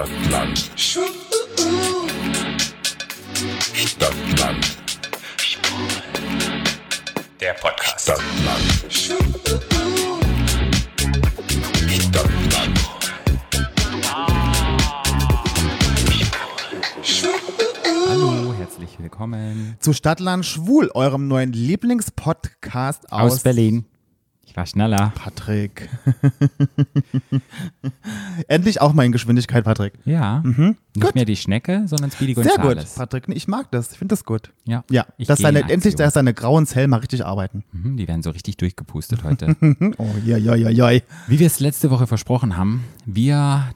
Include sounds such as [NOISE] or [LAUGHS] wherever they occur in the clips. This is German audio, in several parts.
Stadtland. Stadtland. Der Podcast. Stadtland. Stadtland. Hallo, herzlich willkommen zu Stadtland Schwul, eurem neuen Lieblingspodcast aus, aus Berlin. Ich war schneller. Patrick. [LAUGHS] Endlich auch mal in Geschwindigkeit, Patrick. Ja. Mhm. Nicht Gut. mehr die Schnecke, sondern Speedy Sehr gut, Gonzales. Patrick. Ich mag das. Ich finde das gut. Ja. Ja, Ich dass in endlich, dass deine grauen Zellen mal richtig arbeiten. Mhm, die werden so richtig durchgepustet heute. [LAUGHS] Oh, ja, ja, ja, ja. Wie wir es letzte Woche versprochen haben, wir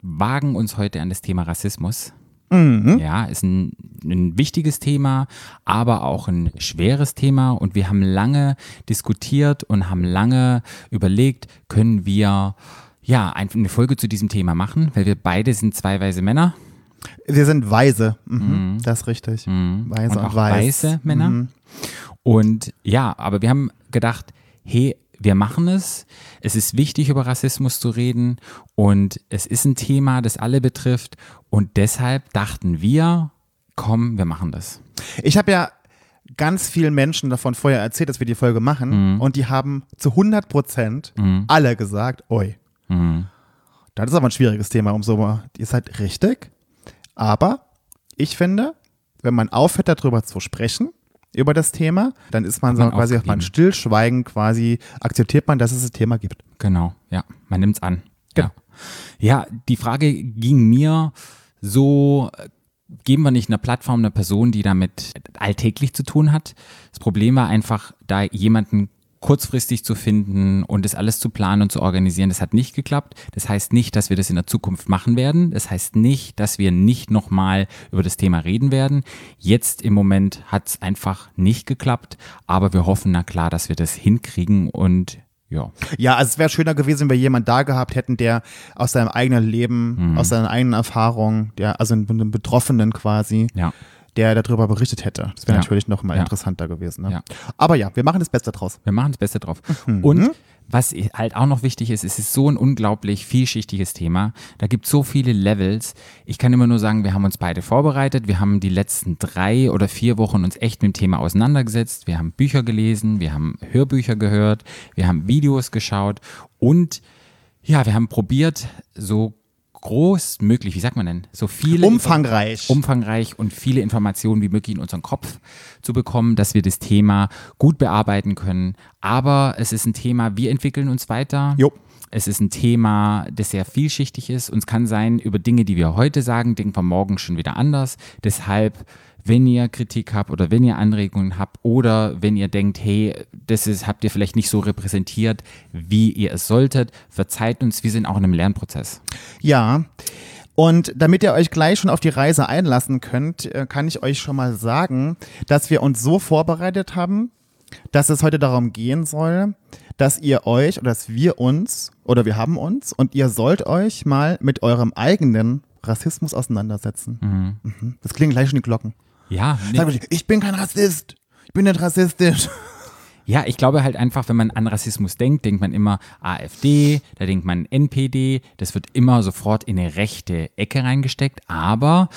wagen uns heute an das Thema Rassismus. Mhm. Ja, ist ein, ein wichtiges Thema, aber auch ein schweres Thema. Und wir haben lange diskutiert und haben lange überlegt, können wir ja eine Folge zu diesem Thema machen, weil wir beide sind zwei weise Männer. Wir sind weise. Mhm. Das ist richtig. Weise und und, auch weiß. weiße Männer. Mhm. Und ja, aber wir haben gedacht, hey, wir machen es. Es ist wichtig, über Rassismus zu reden. Und es ist ein Thema, das alle betrifft. Und deshalb dachten wir, komm, wir machen das. Ich habe ja ganz vielen Menschen davon vorher erzählt, dass wir die Folge machen. Mhm. Und die haben zu 100 Prozent alle gesagt, oi. Mhm. Das ist aber ein schwieriges Thema, um so, ihr seid richtig. Aber ich finde, wenn man aufhört, darüber zu sprechen, über das Thema, dann ist man, man so quasi auf man aufgegeben. Stillschweigen quasi, akzeptiert man, dass es ein Thema gibt. Genau, ja, man nimmt's an. Genau. Ja. ja, die Frage ging mir so, geben wir nicht einer Plattform eine Person, die damit alltäglich zu tun hat? Das Problem war einfach, da jemanden kurzfristig zu finden und das alles zu planen und zu organisieren, das hat nicht geklappt. Das heißt nicht, dass wir das in der Zukunft machen werden. Das heißt nicht, dass wir nicht nochmal über das Thema reden werden. Jetzt im Moment hat es einfach nicht geklappt, aber wir hoffen, na klar, dass wir das hinkriegen und ja. Ja, also es wäre schöner gewesen, wenn wir jemanden da gehabt hätten, der aus seinem eigenen Leben, Mhm. aus seinen eigenen Erfahrungen, der, also einem Betroffenen quasi, Ja. Der darüber berichtet hätte. Das wäre Ja. natürlich noch mal Ja. interessanter gewesen. Ne? Ja. Aber ja, wir machen das Beste draus. Wir machen das Beste drauf. Mhm. Und was halt auch noch wichtig ist, es ist so ein unglaublich vielschichtiges Thema. Da gibt es so viele Levels. Ich kann immer nur sagen, wir haben uns beide vorbereitet. Wir haben die letzten drei oder vier Wochen uns echt mit dem Thema auseinandergesetzt. Wir haben Bücher gelesen, wir haben Hörbücher gehört, wir haben Videos geschaut und ja, wir haben probiert, so groß möglich, wie sagt man denn, so viele Umfangreich. umfangreich und viele Informationen wie möglich in unseren Kopf zu bekommen, dass wir das Thema gut bearbeiten können. Aber es ist ein Thema, wir entwickeln uns weiter. Jo. Es ist ein Thema, das sehr vielschichtig ist und es kann sein, über Dinge, die wir heute sagen, denken wir morgen schon wieder anders. Deshalb, wenn ihr Kritik habt oder wenn ihr Anregungen habt oder wenn ihr denkt, hey, das ist, habt ihr vielleicht nicht so repräsentiert, wie ihr es solltet, verzeiht uns, wir sind auch in einem Lernprozess. Ja. Und damit ihr euch gleich schon auf die Reise einlassen könnt, äh, kann ich euch schon mal sagen, dass wir uns so vorbereitet haben, dass es heute darum gehen soll, dass ihr euch oder dass wir uns oder wir haben uns und ihr sollt euch mal mit eurem eigenen Rassismus auseinandersetzen. Mhm. Das klingen gleich schon die Glocken. Ja, Sag mal, ich bin kein Rassist. Ich bin nicht rassistisch. Ja, ich glaube halt einfach, wenn man an Rassismus denkt, denkt man immer AfD, da denkt man NPD, das wird immer sofort in eine rechte Ecke reingesteckt, aber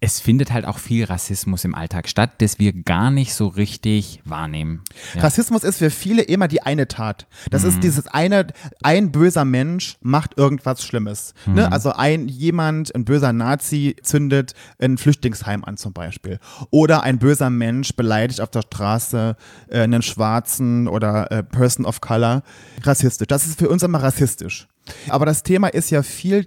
es findet halt auch viel Rassismus im Alltag statt, das wir gar nicht so richtig wahrnehmen. Ja. Rassismus ist für viele immer die eine Tat. Das Mhm. ist dieses eine, ein böser Mensch macht irgendwas Schlimmes. Mhm. Ne? Also ein jemand, ein böser Nazi zündet ein Flüchtlingsheim an zum Beispiel. Oder ein böser Mensch beleidigt auf der Straße äh, einen Schwarzen oder äh, Person of Color. Rassistisch. Das ist für uns immer rassistisch. Aber das Thema ist ja viel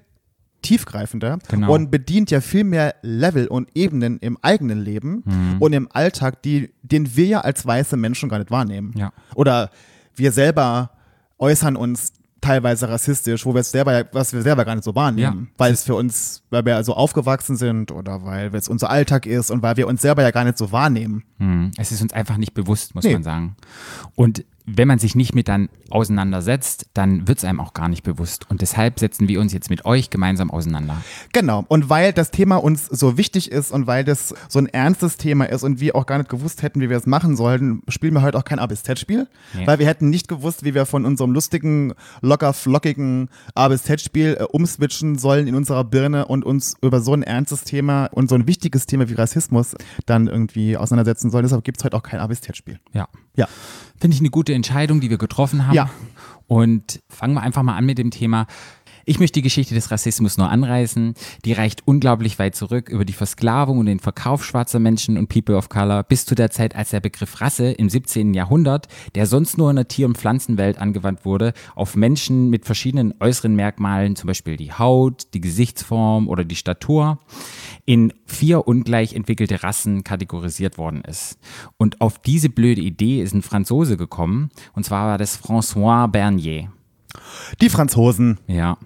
tiefgreifender Genau. und bedient ja viel mehr Level und Ebenen im eigenen Leben Mhm. und im Alltag, die, den wir ja als weiße Menschen gar nicht wahrnehmen. Ja. Oder wir selber äußern uns teilweise rassistisch, wo wir es selber, was wir selber gar nicht so wahrnehmen, Ja. weil es für uns, weil wir also aufgewachsen sind oder weil es unser Alltag ist und weil wir uns selber ja gar nicht so wahrnehmen. Hm, Es ist uns einfach nicht bewusst, muss Nee. man sagen. Und wenn man sich nicht mit dann auseinandersetzt, dann wird es einem auch gar nicht bewusst. Und deshalb setzen wir uns jetzt mit euch gemeinsam auseinander. Genau. Und weil das Thema uns so wichtig ist und weil das so ein ernstes Thema ist und wir auch gar nicht gewusst hätten, wie wir es machen sollten, spielen wir heute auch kein A bis Z-Spiel. Nee. Weil wir hätten nicht gewusst, wie wir von unserem lustigen, locker flockigen A bis Z-Spiel äh, umswitchen sollen in unserer Birne und uns über so ein ernstes Thema und so ein wichtiges Thema wie Rassismus dann irgendwie auseinandersetzen sollen. Deshalb gibt es heute auch kein A bis Z-Spiel. Ja. Ja. Finde ich eine gute Entscheidung, die wir getroffen haben. Ja. Und fangen wir einfach mal an mit dem Thema. Ich möchte die Geschichte des Rassismus nur anreißen. Die reicht unglaublich weit zurück über die Versklavung und den Verkauf schwarzer Menschen und People of Color bis zu der Zeit, als der Begriff Rasse im 17. Jahrhundert, der sonst nur in der Tier- und Pflanzenwelt angewandt wurde, auf Menschen mit verschiedenen äußeren Merkmalen, zum Beispiel die Haut, die Gesichtsform oder die Statur, in vier ungleich entwickelte Rassen kategorisiert worden ist. Und auf diese blöde Idee ist ein Franzose gekommen, und zwar war das François Bernier. Die Franzosen. Ja.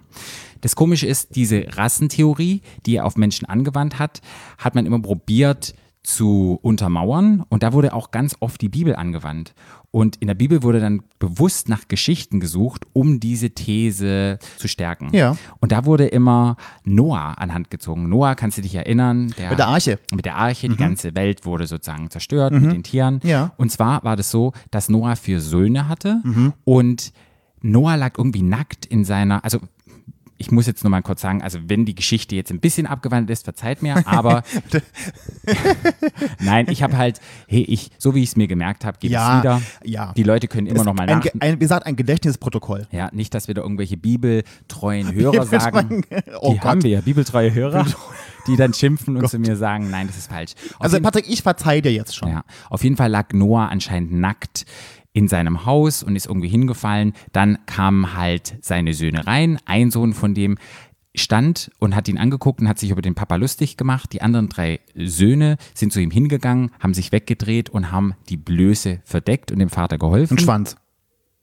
Das Komische ist, diese Rassentheorie, die er auf Menschen angewandt hat, hat man immer probiert zu untermauern und da wurde auch ganz oft die Bibel angewandt. Und in der Bibel wurde dann bewusst nach Geschichten gesucht, um diese These zu stärken. Ja. Und da wurde immer Noah anhand gezogen. Noah, kannst du dich erinnern? Mit der Arche. Mit der Arche, die ganze Welt wurde sozusagen zerstört mit den Tieren. Ja. Und zwar war das so, dass Noah vier Söhne hatte und Noah lag irgendwie nackt in seiner, also ich muss jetzt nochmal kurz sagen, also wenn die Geschichte jetzt ein bisschen abgewandelt ist, verzeiht mir, [LAUGHS] aber [LAUGHS] nein, ich habe halt, hey, ich, so wie ich es mir gemerkt habe, gebe ich Ja, es wieder. ja. Die Leute können immer Ist noch mal ein, nach. Ein, wie gesagt, ein Gedächtnisprotokoll. Ja, nicht, dass wir da irgendwelche bibeltreuen [LAUGHS] Hörer sagen. Oh die Gott. haben wir ja, bibeltreue Hörer, die dann schimpfen und zu mir sagen, nein, das ist falsch. Auf Also Patrick, ich verzeih dir jetzt schon. ja, auf jeden Fall lag Noah anscheinend nackt in seinem Haus und ist irgendwie hingefallen. Dann kamen halt seine Söhne rein. Ein Sohn von dem stand und hat ihn angeguckt und hat sich über den Papa lustig gemacht. Die anderen drei Söhne sind zu ihm hingegangen, haben sich weggedreht und haben die Blöße verdeckt und dem Vater geholfen. Ein Schwanz.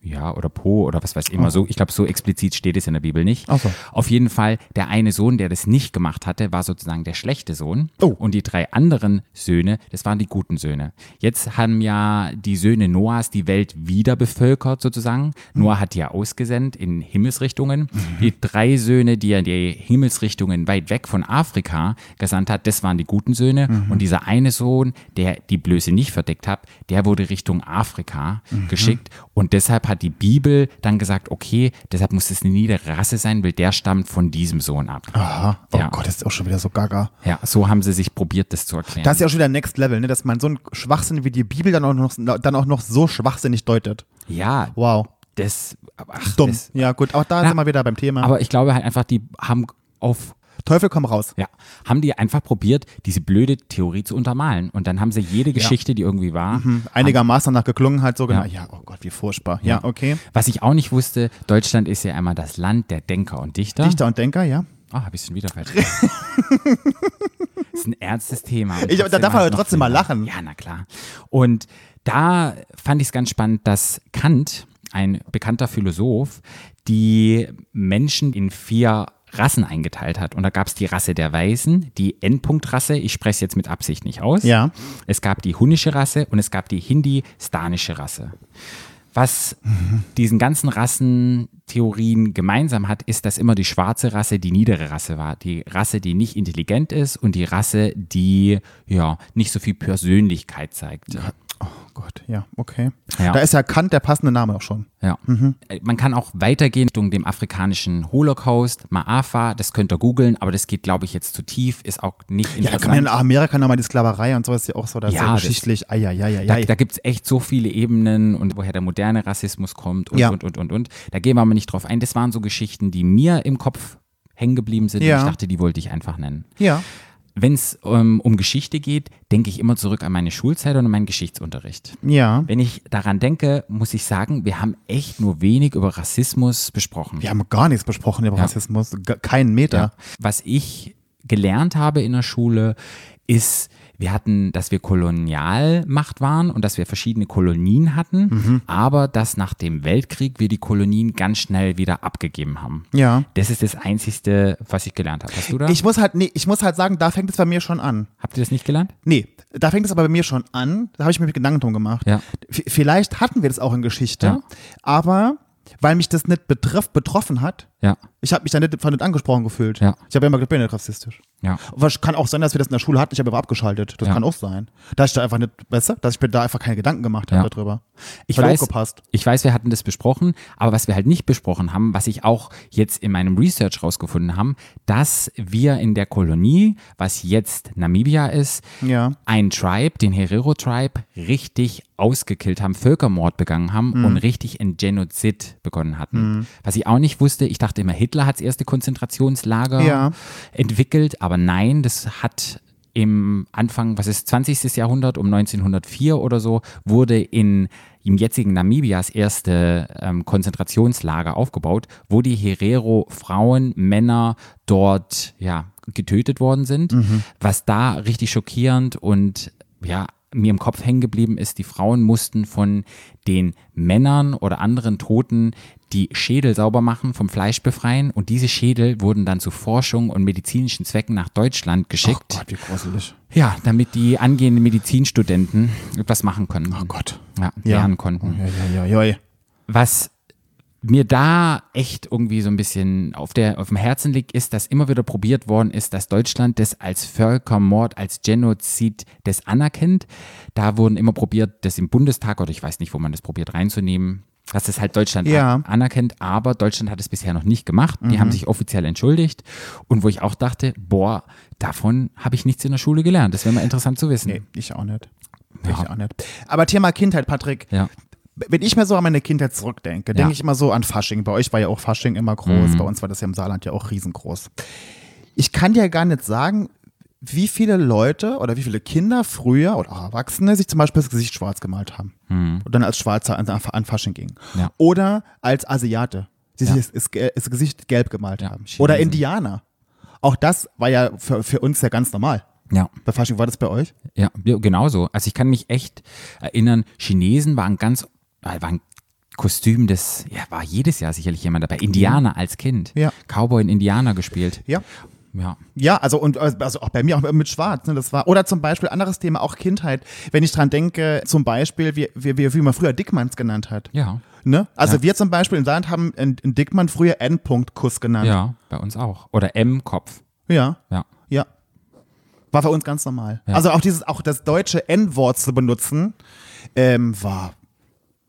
Ja, oder Po oder was weiß ich immer so. Ich glaube, so explizit steht es in der Bibel nicht. So. Auf jeden Fall, der eine Sohn, der das nicht gemacht hatte, war sozusagen der schlechte Sohn. Oh. Und die drei anderen Söhne, das waren die guten Söhne. Jetzt haben ja die Söhne Noahs die Welt wieder bevölkert sozusagen. Noah hat die ja ausgesendet in Himmelsrichtungen. Die drei Söhne, die er in die Himmelsrichtungen weit weg von Afrika gesandt hat, das waren die guten Söhne. Und dieser eine Sohn, der die Blöße nicht verdeckt hat, der wurde Richtung Afrika geschickt. Und deshalb hat die Bibel dann gesagt, okay, deshalb muss es eine niedere Rasse sein, weil der stammt von diesem Sohn ab. Aha. Oh Ja. Gott, das ist auch schon wieder so gaga. Ja, so haben sie sich probiert, das zu erklären. Das ist ja auch schon wieder Next Level, ne? dass man so einen Schwachsinn wie die Bibel dann auch noch, dann auch noch so schwachsinnig deutet. ja, Wow. das, ach, Dumm. Das, ja, gut, auch da Ja. sind wir wieder beim Thema. aber ich glaube halt einfach, die haben auf Teufel komm raus. Ja, haben die einfach probiert, diese blöde Theorie zu untermalen. Und dann haben sie jede Geschichte, die irgendwie war. Einigermaßen danach geklungen halt so genau. Ja. Ja, oh Gott, wie furchtbar. Ja, okay. Was ich auch nicht wusste, Deutschland ist ja einmal das Land der Denker und Dichter. Dichter und Denker, ja. Ah, habe ich schon wieder falsch [LAUGHS] ist ein ernstes Thema. Ich- da darf man noch trotzdem mal lachen. Ja, na klar. Und da fand ich es ganz spannend, dass Kant, ein bekannter Philosoph, die Menschen in vier Rassen eingeteilt hat. Und da gab es die Rasse der Weisen, die Endpunktrasse, ich spreche es jetzt mit Absicht nicht aus. Ja. Es gab die hunnische Rasse und es gab die hindi-stanische Rasse. Was diesen ganzen Rassentheorien gemeinsam hat, ist, dass immer die schwarze Rasse die niedere Rasse war. Die Rasse, die nicht intelligent ist und die Rasse, die ja nicht so viel Persönlichkeit zeigt. Gott, ja, okay. Ja. Da ist ja Kant der passende Name auch schon. Ja. Äh, Man kann auch weitergehen Richtung dem afrikanischen Holocaust, Maafa, das könnt ihr googeln, aber das geht, glaube ich, jetzt zu tief, ist auch nicht Ja, interessant. kann man in Amerika nochmal die Sklaverei und sowas ja auch so, das ist Ja, ja das- geschichtlich. Ai, ai, ai, ai, Da, da gibt es echt so viele Ebenen und woher der moderne Rassismus kommt und, Ja. und, und, und, und. Da gehen wir aber nicht drauf ein. Das waren so Geschichten, die mir im Kopf hängen geblieben sind. Ja. Und ich dachte, die wollte ich einfach nennen. ja. Wenn es ähm, um Geschichte geht, denke ich immer zurück an meine Schulzeit und an meinen Geschichtsunterricht. Ja. Wenn ich daran denke, muss ich sagen, wir haben echt nur wenig über Rassismus besprochen. Wir haben gar nichts besprochen über Ja. Rassismus. Keinen Meter. Ja. Was ich gelernt habe in der Schule, ist, wir hatten, dass wir Kolonialmacht waren und dass wir verschiedene Kolonien hatten, Mhm. aber dass nach dem Weltkrieg wir die Kolonien ganz schnell wieder abgegeben haben. Ja. Das ist das Einzige, was ich gelernt habe. Hast du da? Ich muss halt, nee, ich muss halt sagen, da fängt es bei mir schon an. Habt ihr das nicht gelernt? Nee, da fängt es aber bei mir schon an, da habe ich mir Gedanken drum gemacht. Ja. V vielleicht hatten wir das auch in Geschichte, Ja. aber weil mich das nicht betrifft, betroffen hat, Ja, ich habe mich da nicht, nicht angesprochen gefühlt. Ja. Ich habe immer gedacht, ich bin nicht rassistisch. ja. Was kann auch sein, dass wir das in der Schule hatten, ich habe aber abgeschaltet. Das Ja. kann auch sein. Dass ich da einfach nicht, besser, dass ich mir da einfach keine Gedanken gemacht habe Ja. darüber. Ich Hat weiß, aufgepasst. ich weiß, wir hatten das besprochen, aber was wir halt nicht besprochen haben, was ich auch jetzt in meinem Research rausgefunden haben, dass wir in der Kolonie, was jetzt Namibia ist, Ja. ein Tribe, den Herero Tribe, richtig ausgekillt haben, Völkermord begangen haben Mhm. und richtig ein Genozid begonnen hatten. Was ich auch nicht wusste, ich dachte immer, Hitler hat das erste Konzentrationslager Ja. entwickelt, aber nein, das hat im Anfang, was ist 20. Jahrhundert, um 1904 oder so, wurde in im jetzigen Namibia das erste ähm, Konzentrationslager aufgebaut, wo die Herero Frauen, Männer dort ja getötet worden sind. Was da richtig schockierend und ja mir im Kopf hängen geblieben ist, die Frauen mussten von den Männern oder anderen Toten die Schädel sauber machen, vom Fleisch befreien und diese Schädel wurden dann zu Forschung und medizinischen Zwecken nach Deutschland geschickt. Oh Gott, wie gruselig. Ja, damit die angehenden Medizinstudenten etwas machen können. Oh Gott. Ja, Ja. lernen konnten. Ja, ja, ja, ja. Was mir da echt irgendwie so ein bisschen auf, der, auf dem Herzen liegt, ist, dass immer wieder probiert worden ist, dass Deutschland das als Völkermord, als Genozid das anerkennt. Da wurden immer probiert, das im Bundestag oder ich weiß nicht, wo man das probiert reinzunehmen, dass das halt Deutschland Ja. an- anerkennt, aber Deutschland hat es bisher noch nicht gemacht. Die haben sich offiziell entschuldigt und wo ich auch dachte, boah, davon habe ich nichts in der Schule gelernt. Das wäre mal interessant zu wissen. Nee, ich auch nicht. Ja. Ich auch nicht. Aber Thema Kindheit, Patrick. Ja. Wenn ich mir so an meine Kindheit zurückdenke, denke Ja. ich immer so an Fasching. Bei euch war ja auch Fasching immer groß, bei uns war das ja im Saarland ja auch riesengroß. Ich kann dir gar nicht sagen, wie viele Leute oder wie viele Kinder früher oder auch Erwachsene sich zum Beispiel das Gesicht schwarz gemalt haben und dann als Schwarzer an, an Fasching gingen. Ja. Oder als Asiate, die Ja. sich das, das, Gesicht gelb gemalt haben. Oder Indianer. Auch das war ja für, für uns ja ganz normal. Ja. Bei Fasching war das bei euch? Ja, genauso. Also ich kann mich echt erinnern, Chinesen waren ganz, äh, waren Kostüm des, ja, war jedes Jahr sicherlich jemand dabei. Indianer als Kind. Ja. Cowboy und Indianer gespielt. Ja. Ja. Ja, also und also auch bei mir auch mit Schwarz, ne, das war oder zum Beispiel anderes Thema auch Kindheit, wenn ich dran denke, zum Beispiel wie wie, wie, man früher Dickmanns genannt hat. Ja. Ne? Also Ja. wir zum Beispiel in Saarland haben einen einen Dickmann früher Endpunkt-Kuss genannt. Ja, bei uns auch. Oder M-Kopf. ja, Ja. ja. War für uns ganz normal. Ja. Also auch dieses auch das deutsche N-Wort zu benutzen, ähm, war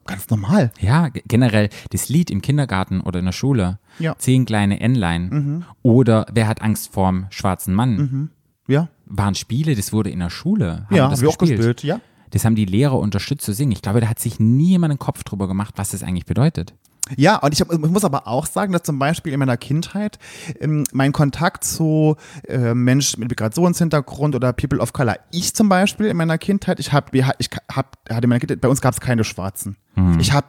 ganz normal. Ja, generell das Lied im Kindergarten oder in der Schule. Ja. Mhm. Zehn kleine Entlein. Oder Wer hat Angst vorm schwarzen Mann? Ja, Waren Spiele, das wurde in der Schule. Haben ja, das wir auch gespielt, ja. Das haben die Lehrer unterstützt zu singen. Ich glaube, da hat sich nie jemand einen Kopf drüber gemacht, was das eigentlich bedeutet. Ja, und ich, hab, ich muss aber auch sagen, dass zum Beispiel in meiner Kindheit ähm, mein Kontakt zu äh, Menschen mit Migrationshintergrund oder People of Color, ich zum Beispiel in meiner Kindheit, ich habe, ich hab, hatte in meiner Kindheit, bei uns gab es keine Schwarzen. Ich habe,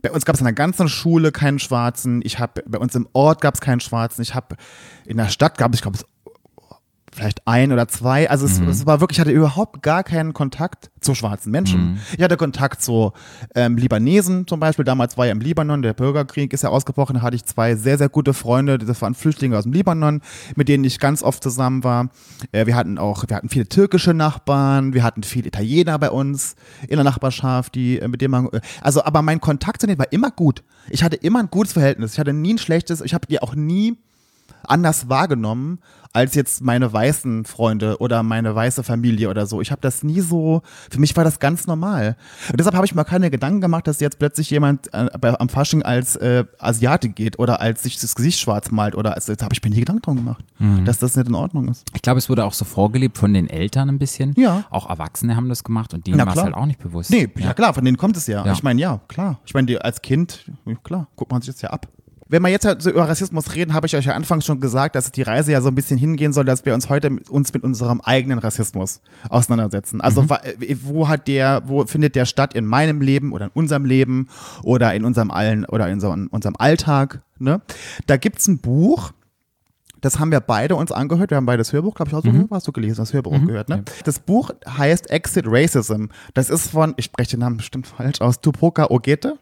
bei uns gab es in der ganzen Schule keinen Schwarzen. Ich habe, bei uns im Ort gab es keinen Schwarzen. Ich habe, in der Stadt gab es, ich glaube, es vielleicht ein oder zwei. Also es, es war wirklich, ich hatte überhaupt gar keinen Kontakt zu schwarzen Menschen. Ich hatte Kontakt zu ähm, Libanesen zum Beispiel. Damals war ja im Libanon, der Bürgerkrieg ist ja ausgebrochen. Da hatte ich zwei sehr, sehr gute Freunde. Das waren Flüchtlinge aus dem Libanon, mit denen ich ganz oft zusammen war. Äh, wir hatten auch, wir hatten viele türkische Nachbarn. Wir hatten viele Italiener bei uns in der Nachbarschaft, die, äh, mit denen man, äh, also, aber mein Kontakt zu denen war immer gut. Ich hatte immer ein gutes Verhältnis. Ich hatte nie ein schlechtes, ich habe die auch nie anders wahrgenommen als jetzt meine weißen Freunde oder meine weiße Familie oder so. Ich habe das nie so, für mich war das ganz normal. Und deshalb habe ich mir keine Gedanken gemacht, dass jetzt plötzlich jemand äh, bei, am Fasching als äh, Asiate geht oder als sich das Gesicht schwarz malt oder als, da habe ich mir nie Gedanken drum gemacht, dass das nicht in Ordnung ist. Ich glaube, es wurde auch so vorgelebt von den Eltern ein bisschen. Ja. Auch Erwachsene haben das gemacht und denen war es halt auch nicht bewusst. Nee, ja, klar, von denen kommt es ja. Ja. Ich meine, ja, klar. Ich meine, die- als Kind, klar, guckt man sich das ja ab. Wenn wir jetzt halt so über Rassismus reden, habe ich euch ja anfangs schon gesagt, dass die Reise ja so ein bisschen hingehen soll, dass wir uns heute mit, uns mit unserem eigenen Rassismus auseinandersetzen. Also wa- äh, wo hat der, wo findet der statt in meinem Leben oder in unserem Leben oder in unserem allen oder in so, in unserem Alltag? Ne? Da gibt's ein Buch, das haben wir beide uns angehört. Wir haben beide das Hörbuch, glaube ich, auch so, hast du gelesen, das Hörbuch gehört, ne? Das Buch heißt Exit Racism. Das ist von, ich spreche den Namen bestimmt falsch aus, Tupoka Ogete.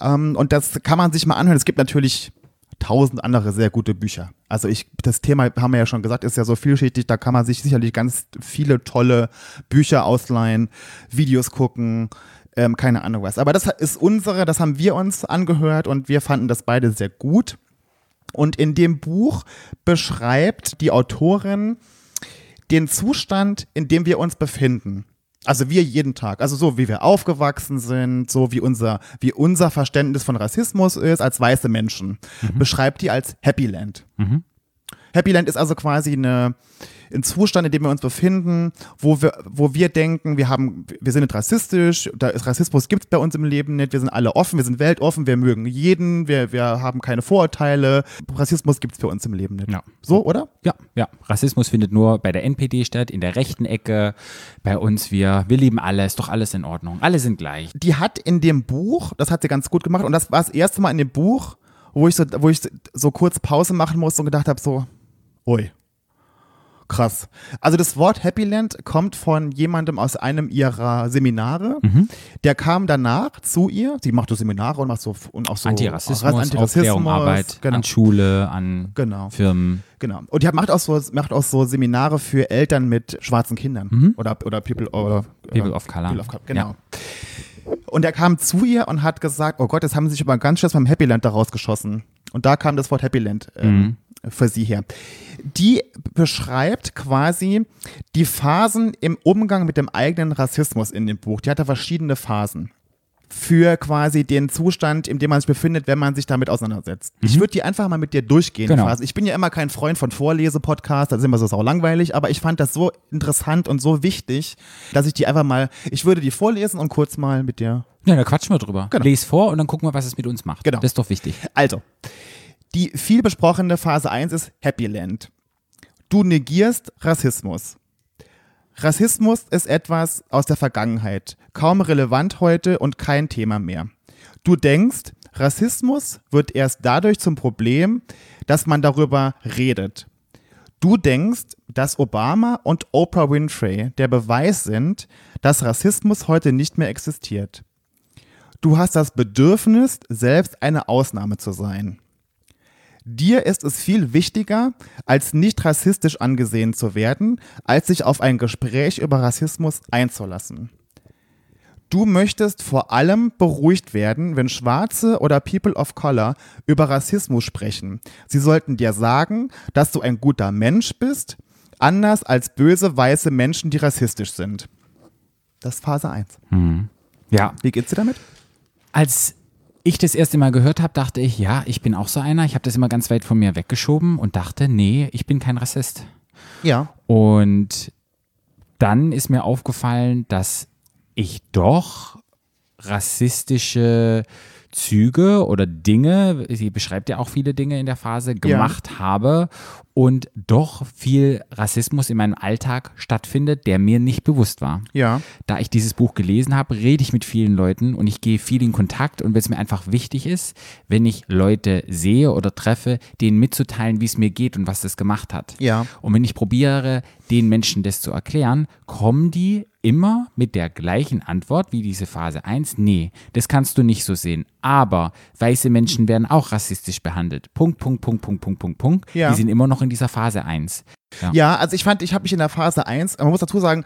Ähm, und das kann man sich mal anhören. Es gibt natürlich tausend andere sehr gute Bücher. Also ich, das Thema haben wir ja schon gesagt, ist ja so vielschichtig, da kann man sich sicherlich ganz viele tolle Bücher ausleihen, Videos gucken, ähm, keine Ahnung was. Aber das ist unsere, das haben wir uns angehört und wir fanden das beide sehr gut. Und in dem Buch beschreibt die Autorin den Zustand, in dem wir uns befinden. Also wir jeden Tag, also so wie wir aufgewachsen sind, so wie unser, wie unser Verständnis von Rassismus ist als weiße Menschen, beschreibt die als Happy Land. Happy Land ist also quasi eine, ein Zustand, in dem wir uns befinden, wo wir, wo wir denken, wir haben, wir sind nicht rassistisch, da ist Rassismus gibt es bei uns im Leben nicht, wir sind alle offen, wir sind weltoffen, wir mögen jeden, wir, wir haben keine Vorurteile. Rassismus gibt es bei uns im Leben nicht. Ja. So, oder? Ja, ja. Rassismus findet nur bei der NPD statt, in der rechten Ecke. Bei uns, wir, wir lieben alle, ist doch alles in Ordnung. Alle sind gleich. die hat in dem Buch, das hat sie ganz gut gemacht und das war das erste Mal in dem Buch, wo ich so, wo ich so kurz Pause machen musste und gedacht habe, so, ui, krass. Also das Wort Happy Land kommt von jemandem aus einem ihrer Seminare. Der kam danach zu ihr, sie macht so Seminare und macht so und auch so Antirassismus, Antirassismus, Arbeit genau. an Schule, an Genau. Firmen. Genau. Und die macht auch so, macht auch so Seminare für Eltern mit schwarzen Kindern. Oder, oder People, oder, People äh, of Color. People of Color. Genau. Und er kam zu ihr und hat gesagt, oh Gott, jetzt haben sie sich aber ganz schön beim Happy Land da rausgeschossen. Und da kam das Wort Happy Land ähm, für sie her. Die beschreibt quasi die Phasen im Umgang mit dem eigenen Rassismus in dem Buch. Die hat da verschiedene Phasen für quasi den Zustand, in dem man sich befindet, wenn man sich damit auseinandersetzt. Ich würde die einfach mal mit dir durchgehen. Genau. Quasi. Ich bin ja immer kein Freund von Vorlesepodcasts, das ist immer so sau langweilig, aber ich fand das so interessant und so wichtig, dass ich die einfach mal, ich würde die vorlesen und kurz mal mit dir. Ja, da quatschen wir drüber. Genau. Les vor und dann gucken wir, was es mit uns macht. Genau. Das ist doch wichtig. Also, die viel besprochene Phase 1 ist Happy Land. Du negierst Rassismus. Rassismus ist etwas aus der Vergangenheit, kaum relevant heute und kein Thema mehr. Du denkst, Rassismus wird erst dadurch zum Problem, dass man darüber redet. Du denkst, dass Obama und Oprah Winfrey der Beweis sind, dass Rassismus heute nicht mehr existiert. Du hast das Bedürfnis, selbst eine Ausnahme zu sein. Dir ist es viel wichtiger, als nicht rassistisch angesehen zu werden, als sich auf ein Gespräch über Rassismus einzulassen. Du möchtest vor allem beruhigt werden, wenn Schwarze oder People of Color über Rassismus sprechen. Sie sollten dir sagen, dass du ein guter Mensch bist, anders als böse weiße Menschen, die rassistisch sind. Das ist Phase 1. Ja. Wie geht's dir damit? Als ich das erste Mal gehört habe, dachte ich, ja, ich bin auch so einer. Ich habe das immer ganz weit von mir weggeschoben und dachte, nee, ich bin kein Rassist. Ja. Und dann ist mir aufgefallen, dass ich doch rassistische Züge oder Dinge, sie beschreibt ja auch viele Dinge in der Phase, gemacht habe und doch viel Rassismus in meinem Alltag stattfindet, der mir nicht bewusst war. Ja. Da ich dieses Buch gelesen habe, rede ich mit vielen Leuten und ich gehe viel in Kontakt und wenn es mir einfach wichtig ist, wenn ich Leute sehe oder treffe, denen mitzuteilen, wie es mir geht und was das gemacht hat. Ja. Und wenn ich probiere, den Menschen das zu erklären, kommen die immer mit der gleichen Antwort wie diese Phase 1. Nee, das kannst du nicht so sehen. Aber weiße Menschen werden auch rassistisch behandelt. Punkt, Punkt, Punkt, Punkt, Punkt, Punkt, Punkt. Ja. Die sind immer noch in dieser Phase 1. Ja, also ich fand, ich habe mich in der Phase 1, man muss dazu sagen,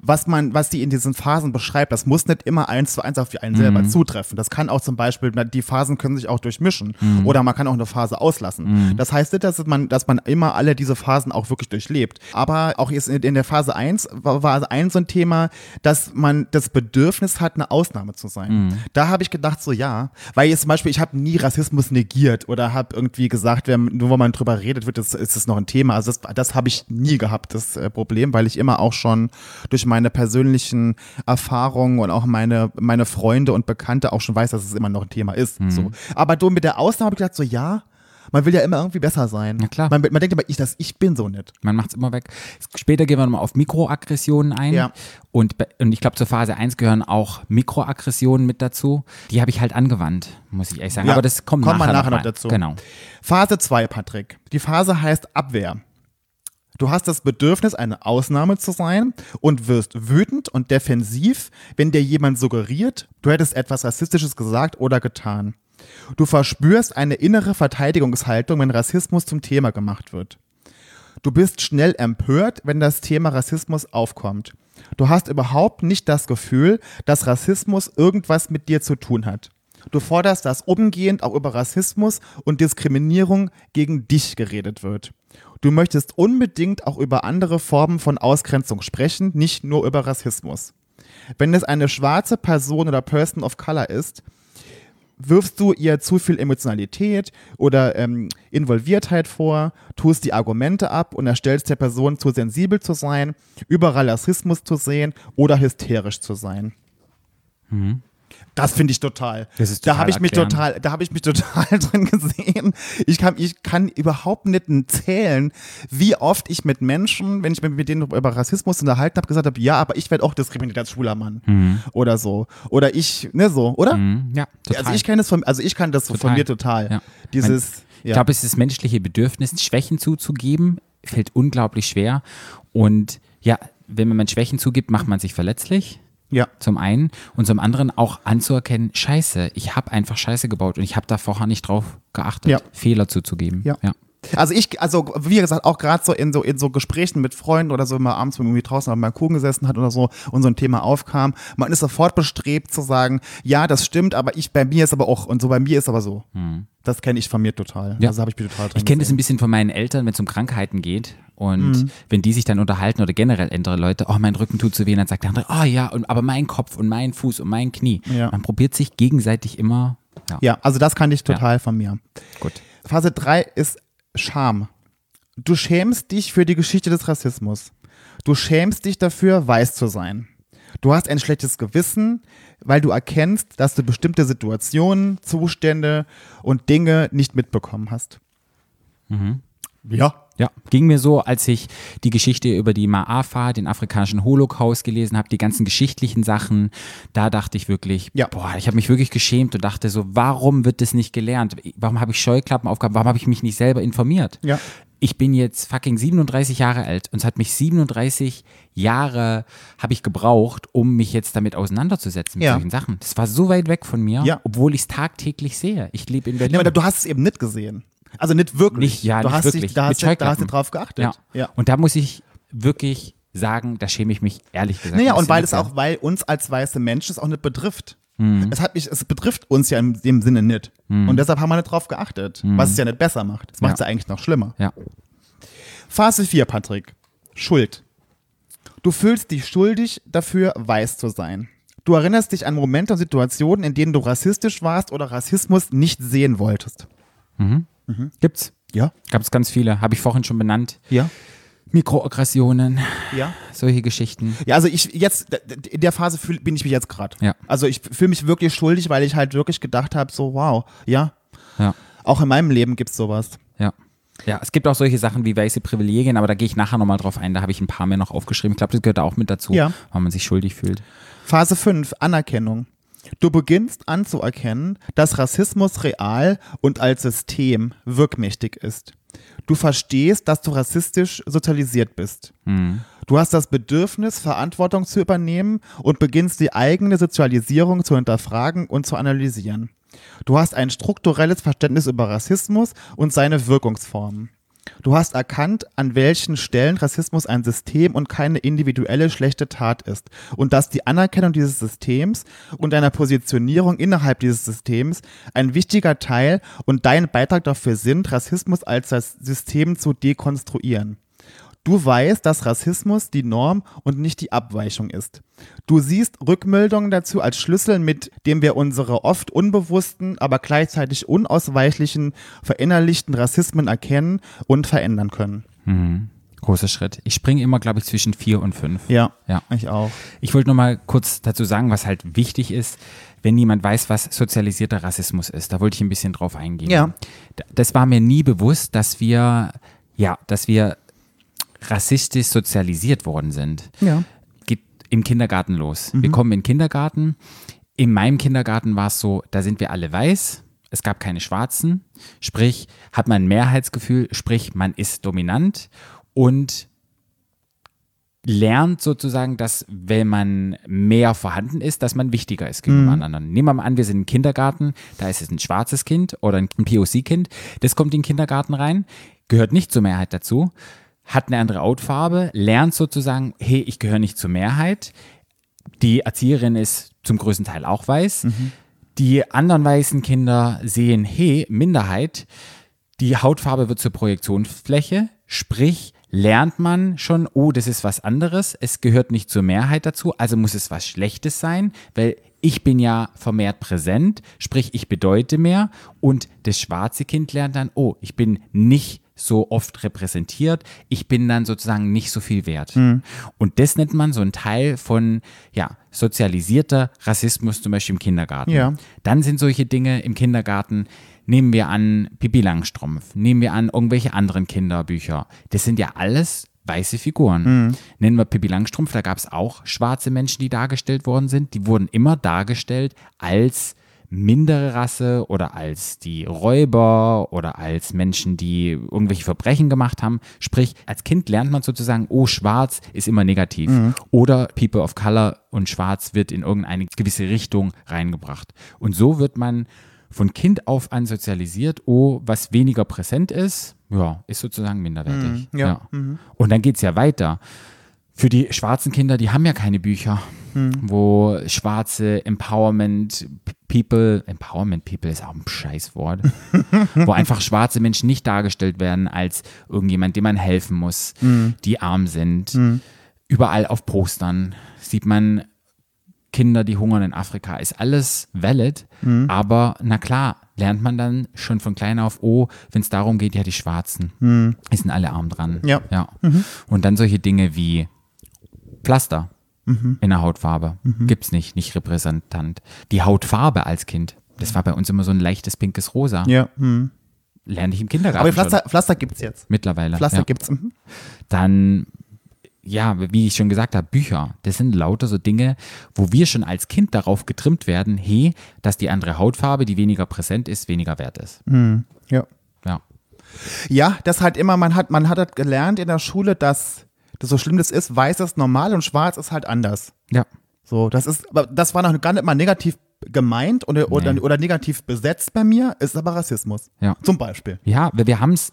was man, was die in diesen Phasen beschreibt, das muss nicht immer eins zu eins auf einen selber zutreffen. Das kann auch zum Beispiel, die Phasen können sich auch durchmischen oder man kann auch eine Phase auslassen. Das heißt nicht, dass man, dass man immer alle diese Phasen auch wirklich durchlebt. Aber auch jetzt in, in der Phase 1 war, war ein so ein Thema, dass man das Bedürfnis hat, eine Ausnahme zu sein. Da habe ich gedacht, so ja, weil jetzt zum Beispiel, ich habe nie Rassismus negiert oder habe irgendwie gesagt, wenn, nur wenn man drüber redet, wird das, ist das noch ein Thema. Also das, das habe ich nie gehabt, das äh, Problem, weil ich immer auch schon durch meine persönlichen Erfahrungen und auch meine, meine Freunde und Bekannte auch schon weiß, dass es immer noch ein Thema ist. So. Aber du mit der Ausnahme habe ich gedacht, so ja, man will ja immer irgendwie besser sein. Na klar. Man, man denkt aber, ich, das, ich bin so nicht. Man macht es immer weg. Später gehen wir nochmal auf Mikroaggressionen ein. Ja. Und, und ich glaube, zur Phase 1 gehören auch Mikroaggressionen mit dazu. Die habe ich halt angewandt, muss ich ehrlich sagen. Ja, Aber das kommt wir nachher, nachher noch rein. dazu. Genau. Phase 2, Patrick. Die Phase heißt Abwehr. Du hast das Bedürfnis, eine Ausnahme zu sein und wirst wütend und defensiv, wenn dir jemand suggeriert, du hättest etwas Rassistisches gesagt oder getan. Du verspürst eine innere Verteidigungshaltung, wenn Rassismus zum Thema gemacht wird. Du bist schnell empört, wenn das Thema Rassismus aufkommt. Du hast überhaupt nicht das Gefühl, dass Rassismus irgendwas mit dir zu tun hat. Du forderst, dass umgehend auch über Rassismus und Diskriminierung gegen dich geredet wird. Du möchtest unbedingt auch über andere Formen von Ausgrenzung sprechen, nicht nur über Rassismus. Wenn es eine schwarze Person oder Person of Color ist, wirfst du ihr zu viel Emotionalität oder ähm, Involviertheit vor, tust die Argumente ab und erstellst der Person zu sensibel zu sein, überall Rassismus zu sehen oder hysterisch zu sein. Das finde ich total. Das ist da total habe ich mich total, da habe ich mich total drin gesehen. Ich kann, ich kann überhaupt nicht zählen, wie oft ich mit Menschen, wenn ich mich mit denen über Rassismus unterhalten habe, gesagt habe, ja, aber ich werde auch diskriminiert als schwuler Mann oder so, oder ich, ne so, oder? Mhm. Ja, total. Also ich kenne das von, also ich kann das so von Total. mir total. Ja. Dieses, Ich ja. glaube, es ist das menschliche Bedürfnis, Schwächen zuzugeben, fällt unglaublich schwer. Und ja, wenn man Schwächen zugibt, macht man sich verletzlich. Ja. Zum einen und zum anderen auch anzuerkennen, scheiße, ich habe einfach scheiße gebaut und ich habe da vorher nicht drauf geachtet, Ja. Fehler zuzugeben. Ja. Also ich, also wie gesagt, auch gerade so in so in so Gesprächen mit Freunden oder so, wenn man abends irgendwie draußen am Balkon gesessen hat oder so und so ein Thema aufkam, man ist sofort bestrebt zu sagen, ja, das stimmt, aber ich bei mir ist aber auch und so bei mir ist aber so. Das kenne ich von mir total. Ja. Also habe ich mich total drin Ich kenne das ein bisschen von meinen Eltern, wenn es um Krankheiten geht. Und wenn die sich dann unterhalten oder generell ältere Leute, oh, mein Rücken tut so weh, dann sagt der andere, oh ja, und, aber mein Kopf und mein Fuß und mein Knie. Ja. Man probiert sich gegenseitig immer. Ja, Ja, also das kann ich total von mir. gut. Phase 3 ist Scham. Du schämst dich für die Geschichte des Rassismus. Du schämst dich dafür, weiß zu sein. Du hast ein schlechtes Gewissen, weil du erkennst, dass du bestimmte Situationen, Zustände und Dinge nicht mitbekommen hast. Ja. Ja, ging mir so, als ich die Geschichte über die Ma'afa, den afrikanischen Holocaust gelesen habe, die ganzen geschichtlichen Sachen, da dachte ich wirklich, Ja. boah, ich habe mich wirklich geschämt und dachte so, warum wird das nicht gelernt? Warum habe ich Scheuklappen aufgehabt? Warum habe ich mich nicht selber informiert? Ja. Ich bin jetzt fucking 37 Jahre alt und es hat mich 37 Jahre habe ich gebraucht, um mich jetzt damit auseinanderzusetzen mit Ja. solchen Sachen. Das war so weit weg von mir, Ja. obwohl ich es tagtäglich sehe. Ich lebe in Berlin. Ja, aber du hast es eben nicht gesehen. Also nicht wirklich. Nicht, ja, du nicht hast wirklich. Dich, da, hast, du- da hast du drauf geachtet. Ja. ja. Und da muss ich wirklich sagen, da schäme ich mich ehrlich gesagt. Naja, und weil es auch, weil uns als weiße Menschen es auch nicht betrifft. Mhm. Es, hat mich, es betrifft uns ja in dem Sinne nicht. Und deshalb haben wir nicht drauf geachtet, was es ja nicht besser macht. Das macht es Mhm. Ja. ja eigentlich noch schlimmer. Ja. Phase 4, Patrick. Schuld. Du fühlst dich schuldig dafür, weiß zu sein. Du erinnerst dich an Momente und Situationen, in denen du rassistisch warst oder Rassismus nicht sehen wolltest. Gibt's. Ja? Gab es ganz viele, habe ich vorhin schon benannt. Ja? Mikroaggressionen, Ja? solche Geschichten. Ja, also ich jetzt, in der Phase fühl, bin ich mich jetzt gerade. Ja. Also ich fühle mich wirklich schuldig, weil ich halt wirklich gedacht habe, so wow, ja, Ja, auch in meinem Leben gibt's sowas. ja. Ja, es gibt auch solche Sachen wie weiße Privilegien, aber da gehe ich nachher nochmal drauf ein. Da habe ich ein paar mehr noch aufgeschrieben. Ich glaube, das gehört da auch mit dazu, Ja. weil man sich schuldig fühlt. Phase 5, Anerkennung. Du beginnst anzuerkennen, dass Rassismus real und als System wirkmächtig ist. Du verstehst, dass du rassistisch sozialisiert bist. Du hast das Bedürfnis, Verantwortung zu übernehmen und beginnst die eigene Sozialisierung zu hinterfragen und zu analysieren. Du hast ein strukturelles Verständnis über Rassismus und seine Wirkungsformen. Du hast erkannt, an welchen Stellen Rassismus ein System und keine individuelle schlechte Tat ist und dass die Anerkennung dieses Systems und deiner Positionierung innerhalb dieses Systems ein wichtiger Teil und dein Beitrag dafür sind, Rassismus als das System zu dekonstruieren. Du weißt, dass Rassismus die Norm und nicht die Abweichung ist. Du siehst Rückmeldungen dazu als Schlüssel, mit dem wir unsere oft unbewussten, aber gleichzeitig unausweichlichen, verinnerlichten Rassismen erkennen und verändern können. Großer Schritt. Ich springe immer, glaube ich, zwischen vier und fünf. Ja, Ja. ich auch. Ich wollte noch mal kurz dazu sagen, was halt wichtig ist, wenn niemand weiß, was sozialisierter Rassismus ist. Da wollte ich ein bisschen drauf eingehen. Ja. Das war mir nie bewusst, dass wir, ja, dass wir rassistisch sozialisiert worden sind. Ja. Geht im Kindergarten los. Wir kommen in den Kindergarten. In meinem Kindergarten war es so, da sind wir alle weiß. Es gab keine Schwarzen. Sprich, hat man ein Mehrheitsgefühl, sprich, man ist dominant und lernt sozusagen, dass wenn man mehr vorhanden ist, dass man wichtiger ist gegenüber anderen. Nehmen wir mal an, wir sind im Kindergarten, da ist es ein schwarzes Kind oder ein POC-Kind, das kommt in den Kindergarten rein, gehört nicht zur Mehrheit dazu, hat eine andere Hautfarbe, lernt sozusagen, hey, ich gehöre nicht zur Mehrheit. Die Erzieherin ist zum größten Teil auch weiß. Die anderen weißen Kinder sehen, hey, Minderheit, die Hautfarbe wird zur Projektionsfläche, sprich lernt man schon, oh, das ist was anderes, es gehört nicht zur Mehrheit dazu, also muss es was Schlechtes sein, weil ich bin ja vermehrt präsent, sprich ich bedeute mehr. Und das schwarze Kind lernt dann, oh, ich bin nicht so oft repräsentiert, ich bin dann sozusagen nicht so viel wert. Und das nennt man so ein Teil von, ja, sozialisierter Rassismus zum Beispiel im Kindergarten. Ja. Dann sind solche Dinge im Kindergarten, nehmen wir an Pippi Langstrumpf, nehmen wir an irgendwelche anderen Kinderbücher. Das sind ja alles weiße Figuren. Nennen wir Pippi Langstrumpf, da gab es auch schwarze Menschen, die dargestellt worden sind. Die wurden immer dargestellt als mindere Rasse oder als die Räuber oder als Menschen, die irgendwelche Verbrechen gemacht haben. Sprich, als Kind lernt man sozusagen, oh, schwarz ist immer negativ. Oder People of Color und schwarz wird in irgendeine gewisse Richtung reingebracht. Und so wird man von Kind auf an sozialisiert, oh, was weniger präsent ist, ja, ist sozusagen minderwertig. Mhm, ja. Und dann geht es ja weiter. Für die schwarzen Kinder, die haben ja keine Bücher, wo schwarze Empowerment People, Empowerment People ist auch ein Scheißwort, [LAUGHS] wo einfach schwarze Menschen nicht dargestellt werden als irgendjemand, dem man helfen muss, die arm sind. Überall auf Postern sieht man Kinder, die hungern in Afrika, ist alles valid, aber na klar, lernt man dann schon von klein auf, oh, wenn es darum geht, ja, die Schwarzen, die sind alle arm dran. Ja. ja. Und dann solche Dinge wie Pflaster in der Hautfarbe. Gibt's nicht, nicht repräsentant. Die Hautfarbe als Kind, das war bei uns immer so ein leichtes pinkes Rosa. Ja. Hm. Lerne ich im Kindergarten. Aber Pflaster, schon. Pflaster gibt's jetzt. Mittlerweile. Pflaster ja. gibt's. Mhm. Dann, ja, wie ich schon gesagt habe, Bücher. Das sind lauter so Dinge, wo wir schon als Kind darauf getrimmt werden, hey, dass die andere Hautfarbe, die weniger präsent ist, weniger wert ist. Ja. Ja. Ja, das halt immer, man hat, man hat halt gelernt in der Schule, dass das so schlimm das ist, weiß ist normal und schwarz ist halt anders. Ja. So, das ist, aber das war noch gar nicht mal negativ gemeint oder, oder, Nee. oder negativ besetzt bei mir, ist aber Rassismus. Ja. Zum Beispiel. Ja, wir, wir haben es,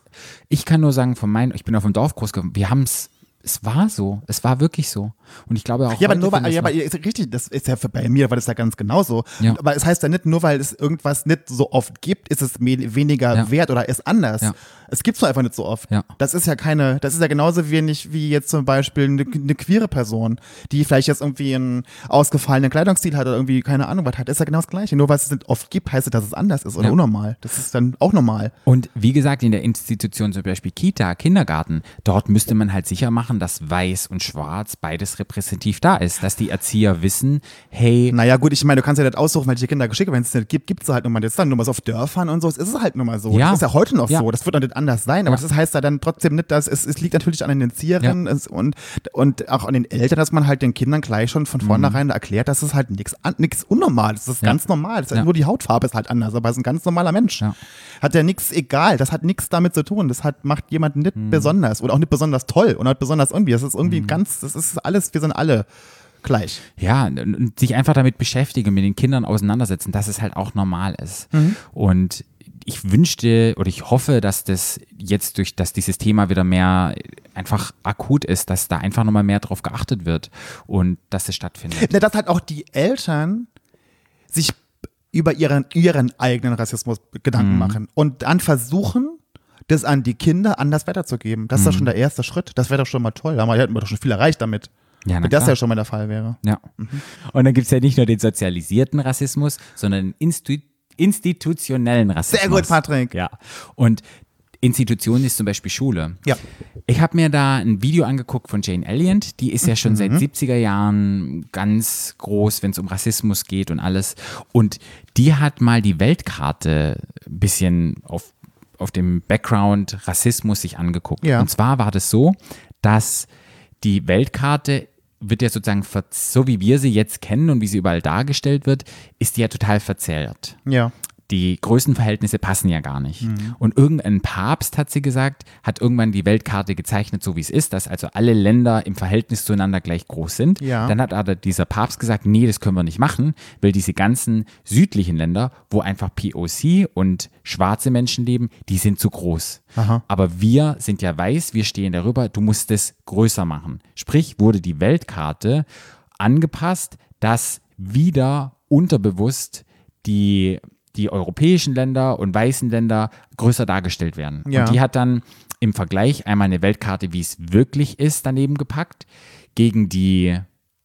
ich kann nur sagen, von meinem, ich bin auf dem Dorf groß geworden, wir haben es, es war so, es war wirklich so. Und ich glaube auch. Ja, aber nur weil, ja, aber richtig, das ist ja für, bei mir war das ja ganz genauso. Ja. Aber es heißt ja nicht, nur weil es irgendwas nicht so oft gibt, ist es weniger Ja. wert oder ist anders. Ja. Es gibt's nur einfach nicht so oft. Ja. Das ist ja keine, das ist ja genauso wenig wie jetzt zum Beispiel eine, eine queere Person, die vielleicht jetzt irgendwie einen ausgefallenen Kleidungsstil hat oder irgendwie keine Ahnung was hat. Ist ja genau das Gleiche. Nur weil es nicht oft gibt, heißt es, dass es anders ist oder Ja. unnormal. Das ist dann auch normal. Und wie gesagt, in der Institution zum Beispiel Kita, Kindergarten, dort müsste man halt sicher machen, dass weiß und schwarz beides repräsentativ da ist, dass die Erzieher wissen, hey, Naja, gut, ich meine, du kannst ja nicht aussuchen, welche Kinder geschickt werden. Wenn es nicht gibt, gibt es halt nur mal jetzt dann nur mal so auf Dörfern und so. Es ist halt nur mal so. Ja. Das ist ja heute noch Ja. so. Das wird doch nicht anders sein. Aber Ja. das heißt ja dann trotzdem nicht, dass es, es liegt natürlich an den Erzieherinnen es, und, und auch an den Eltern, dass man halt den Kindern gleich schon von vornherein erklärt, dass es halt nichts nichts Unnormales. Das ist Mhm. Ja. ganz normal. Das ist Ja. Nur die Hautfarbe ist halt anders, aber es ist ein ganz normaler Mensch. Ja. Hat ja nichts egal. Das hat nichts damit zu tun. Das hat, macht jemanden nicht Mhm. besonders oder auch nicht besonders toll oder nicht besonders irgendwie. Das ist irgendwie ganz, das ist alles, wir sind alle gleich. ja, und- und sich einfach damit beschäftigen, mit den Kindern auseinandersetzen, dass es halt auch normal ist. Und ich wünschte oder ich hoffe, dass das jetzt durch, dass dieses Thema wieder mehr einfach akut ist, dass da einfach nochmal mehr drauf geachtet wird und dass es stattfindet. Na, dass halt auch die Eltern sich über ihren, ihren eigenen Rassismus Gedanken Mhm. machen und dann versuchen, das an die Kinder anders weiterzugeben. Das ist doch Mhm. schon der erste Schritt. Das wäre doch schon mal toll. Da hätten wir doch schon viel erreicht damit. Ja, Wenn das klar. ja schon mal der Fall wäre. Ja. Und dann gibt es ja nicht nur den sozialisierten Rassismus, sondern den Instu institutionellen Rassismus. Sehr gut, Patrick. Ja. Und Institution ist zum Beispiel Schule. Ja. Ich habe mir da ein Video angeguckt von Jane Elliott, die ist ja schon seit 70er Jahren ganz groß, wenn es um Rassismus geht und alles. Und die hat mal die Weltkarte ein bisschen auf, auf dem Background Rassismus sich angeguckt. Ja. Und zwar war das so, dass die Weltkarte wird ja sozusagen, so wie wir sie jetzt kennen und wie sie überall dargestellt wird, ist die ja total verzerrt. Ja. Die Größenverhältnisse passen ja gar nicht. Und irgendein Papst, hat sie gesagt, hat irgendwann die Weltkarte gezeichnet, so wie es ist, dass also alle Länder im Verhältnis zueinander gleich groß sind. Ja. Dann hat aber dieser Papst gesagt, nee, das können wir nicht machen, weil diese ganzen südlichen Länder, wo einfach POC und schwarze Menschen leben, die sind zu groß. Aha. Aber wir sind ja weiß, wir stehen darüber, du musst es größer machen. Sprich, wurde die Weltkarte angepasst, dass wieder unterbewusst die, die europäischen Länder und weißen Länder größer dargestellt werden. Ja. Und die hat dann im Vergleich einmal eine Weltkarte, wie es wirklich ist, daneben gepackt, gegen die,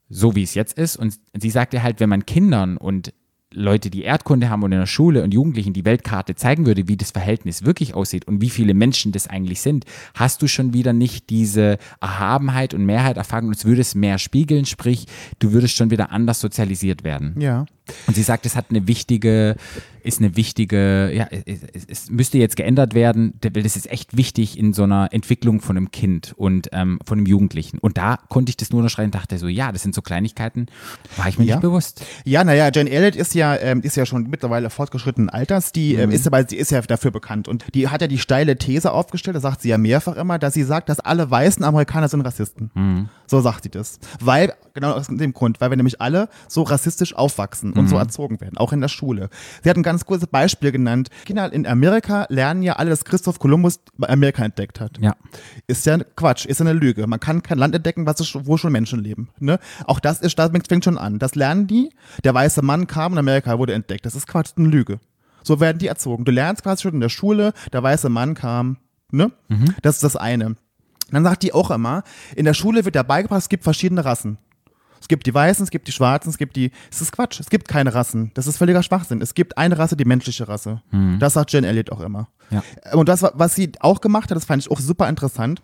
so wie es jetzt ist. Und sie sagte halt, wenn man Kindern und Leute, die Erdkunde haben und in der Schule und Jugendlichen die Weltkarte zeigen würde, wie das Verhältnis wirklich aussieht und wie viele Menschen das eigentlich sind, hast du schon wieder nicht diese Erhabenheit und Mehrheit erfahren und es würde es mehr spiegeln, sprich, du würdest schon wieder anders sozialisiert werden. Ja. Und sie sagt, es hat eine wichtige, ist eine wichtige, ja, es, es- müsste jetzt geändert werden, weil das ist echt wichtig in so einer Entwicklung von einem Kind und ähm, von einem Jugendlichen. Und da konnte ich das nur unterschreiben und dachte so, ja, das sind so Kleinigkeiten, war ich mir Ja. nicht bewusst. Ja, naja, Jane Elliott ist ja, ähm, ist ja schon mittlerweile fortgeschrittenen Alters, die Mhm. ähm, ist aber, sie ist ja dafür bekannt und die hat ja die steile These aufgestellt, das sagt sie ja mehrfach immer, dass sie sagt, dass alle weißen Amerikaner sind Rassisten. Mhm. So sagt sie das. Weil, genau aus dem Grund, weil wir nämlich alle so rassistisch aufwachsen und so Mhm. erzogen werden, auch in der Schule. Sie hat ein ganz kurzes Beispiel genannt. Kinder in Amerika lernen ja alle, dass Christoph Kolumbus Amerika entdeckt hat. Ja. Ist ja Quatsch, ist ja eine Lüge. Man kann kein Land entdecken, was schon- wo schon Menschen leben. Ne? Auch das ist, das fängt schon an. Das lernen die. Der weiße Mann kam und Amerika wurde entdeckt. Das ist Quatsch, ist eine Lüge. So werden die erzogen. Du lernst quasi schon in der Schule, der weiße Mann kam. Ne? Das ist das eine. Dann sagt die auch immer, in der Schule wird ja beigebracht, es gibt verschiedene Rassen. Es gibt die Weißen, es gibt die Schwarzen, es gibt die. Es ist Quatsch. Es gibt keine Rassen. Das ist völliger Schwachsinn. Es gibt eine Rasse, die menschliche Rasse. Das sagt Jen Elliott auch immer. Ja. Und das, was sie auch gemacht hat, das fand ich auch super interessant,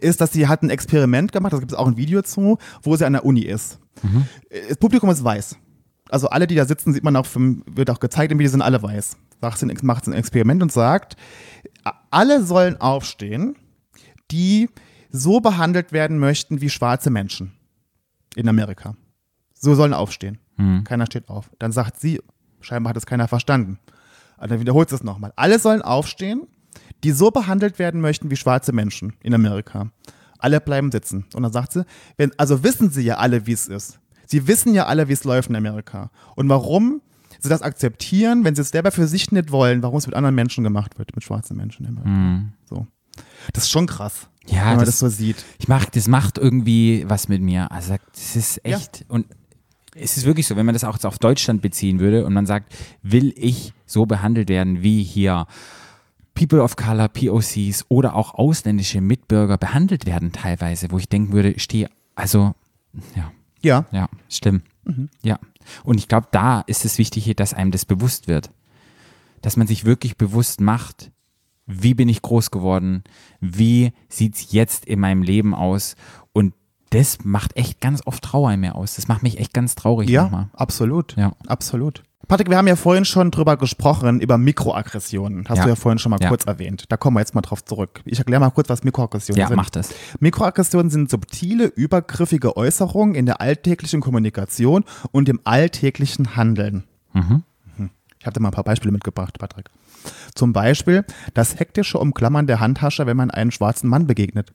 ist, dass sie hat ein Experiment gemacht, da gibt es auch ein Video zu, wo sie an der Uni ist. Das Publikum ist weiß. Also alle, die da sitzen, sieht man auch, wird auch gezeigt im Video, sind alle weiß. Macht sie ein- Experiment und sagt, alle sollen aufstehen, die so behandelt werden möchten wie schwarze Menschen in Amerika. So sollen aufstehen. Keiner steht auf. Dann sagt sie, scheinbar hat es keiner verstanden. Und dann wiederholt sie es nochmal. Alle sollen aufstehen, die so behandelt werden möchten wie schwarze Menschen in Amerika. Alle bleiben sitzen. Und dann sagt sie, wenn, also wissen sie ja alle, wie es ist. Sie wissen ja alle, wie es läuft in Amerika. Und warum sie das akzeptieren, wenn sie es selber für sich nicht wollen, warum es mit anderen Menschen gemacht wird, mit schwarzen Menschen in Amerika. So. Das ist schon krass, Ja, wenn man das- das so sieht. Ich mag, das macht irgendwie was mit mir. Also das ist echt und es ist wirklich so, wenn man das auch jetzt auf Deutschland beziehen würde und man sagt, will ich so behandelt werden wie hier People of Color, POCs oder auch ausländische Mitbürger behandelt werden teilweise, wo ich denken würde, stehe, also ja, Ja, ja, stimmt. Ja. Und ich glaube, da ist es wichtig, dass einem das bewusst wird. Dass man sich wirklich bewusst macht, wie bin ich groß geworden, wie sieht's jetzt in meinem Leben aus und das macht echt ganz oft Trauer in mir aus. Das macht mich echt ganz traurig Ja, manchmal. absolut. Ja. Absolut. Patrick, wir haben ja vorhin schon drüber gesprochen, über Mikroaggressionen. Hast Ja. du ja vorhin schon mal Ja. kurz erwähnt. Da kommen wir jetzt mal drauf zurück. Ich erkläre mal kurz, was Mikroaggressionen Ja, sind. mach das. Mikroaggressionen sind subtile, übergriffige Äußerungen in der alltäglichen Kommunikation und im alltäglichen Handeln. Mhm. Ich habe da mal ein paar Beispiele mitgebracht, Patrick. Zum Beispiel das hektische Umklammern der Handtasche, wenn man einem schwarzen Mann begegnet.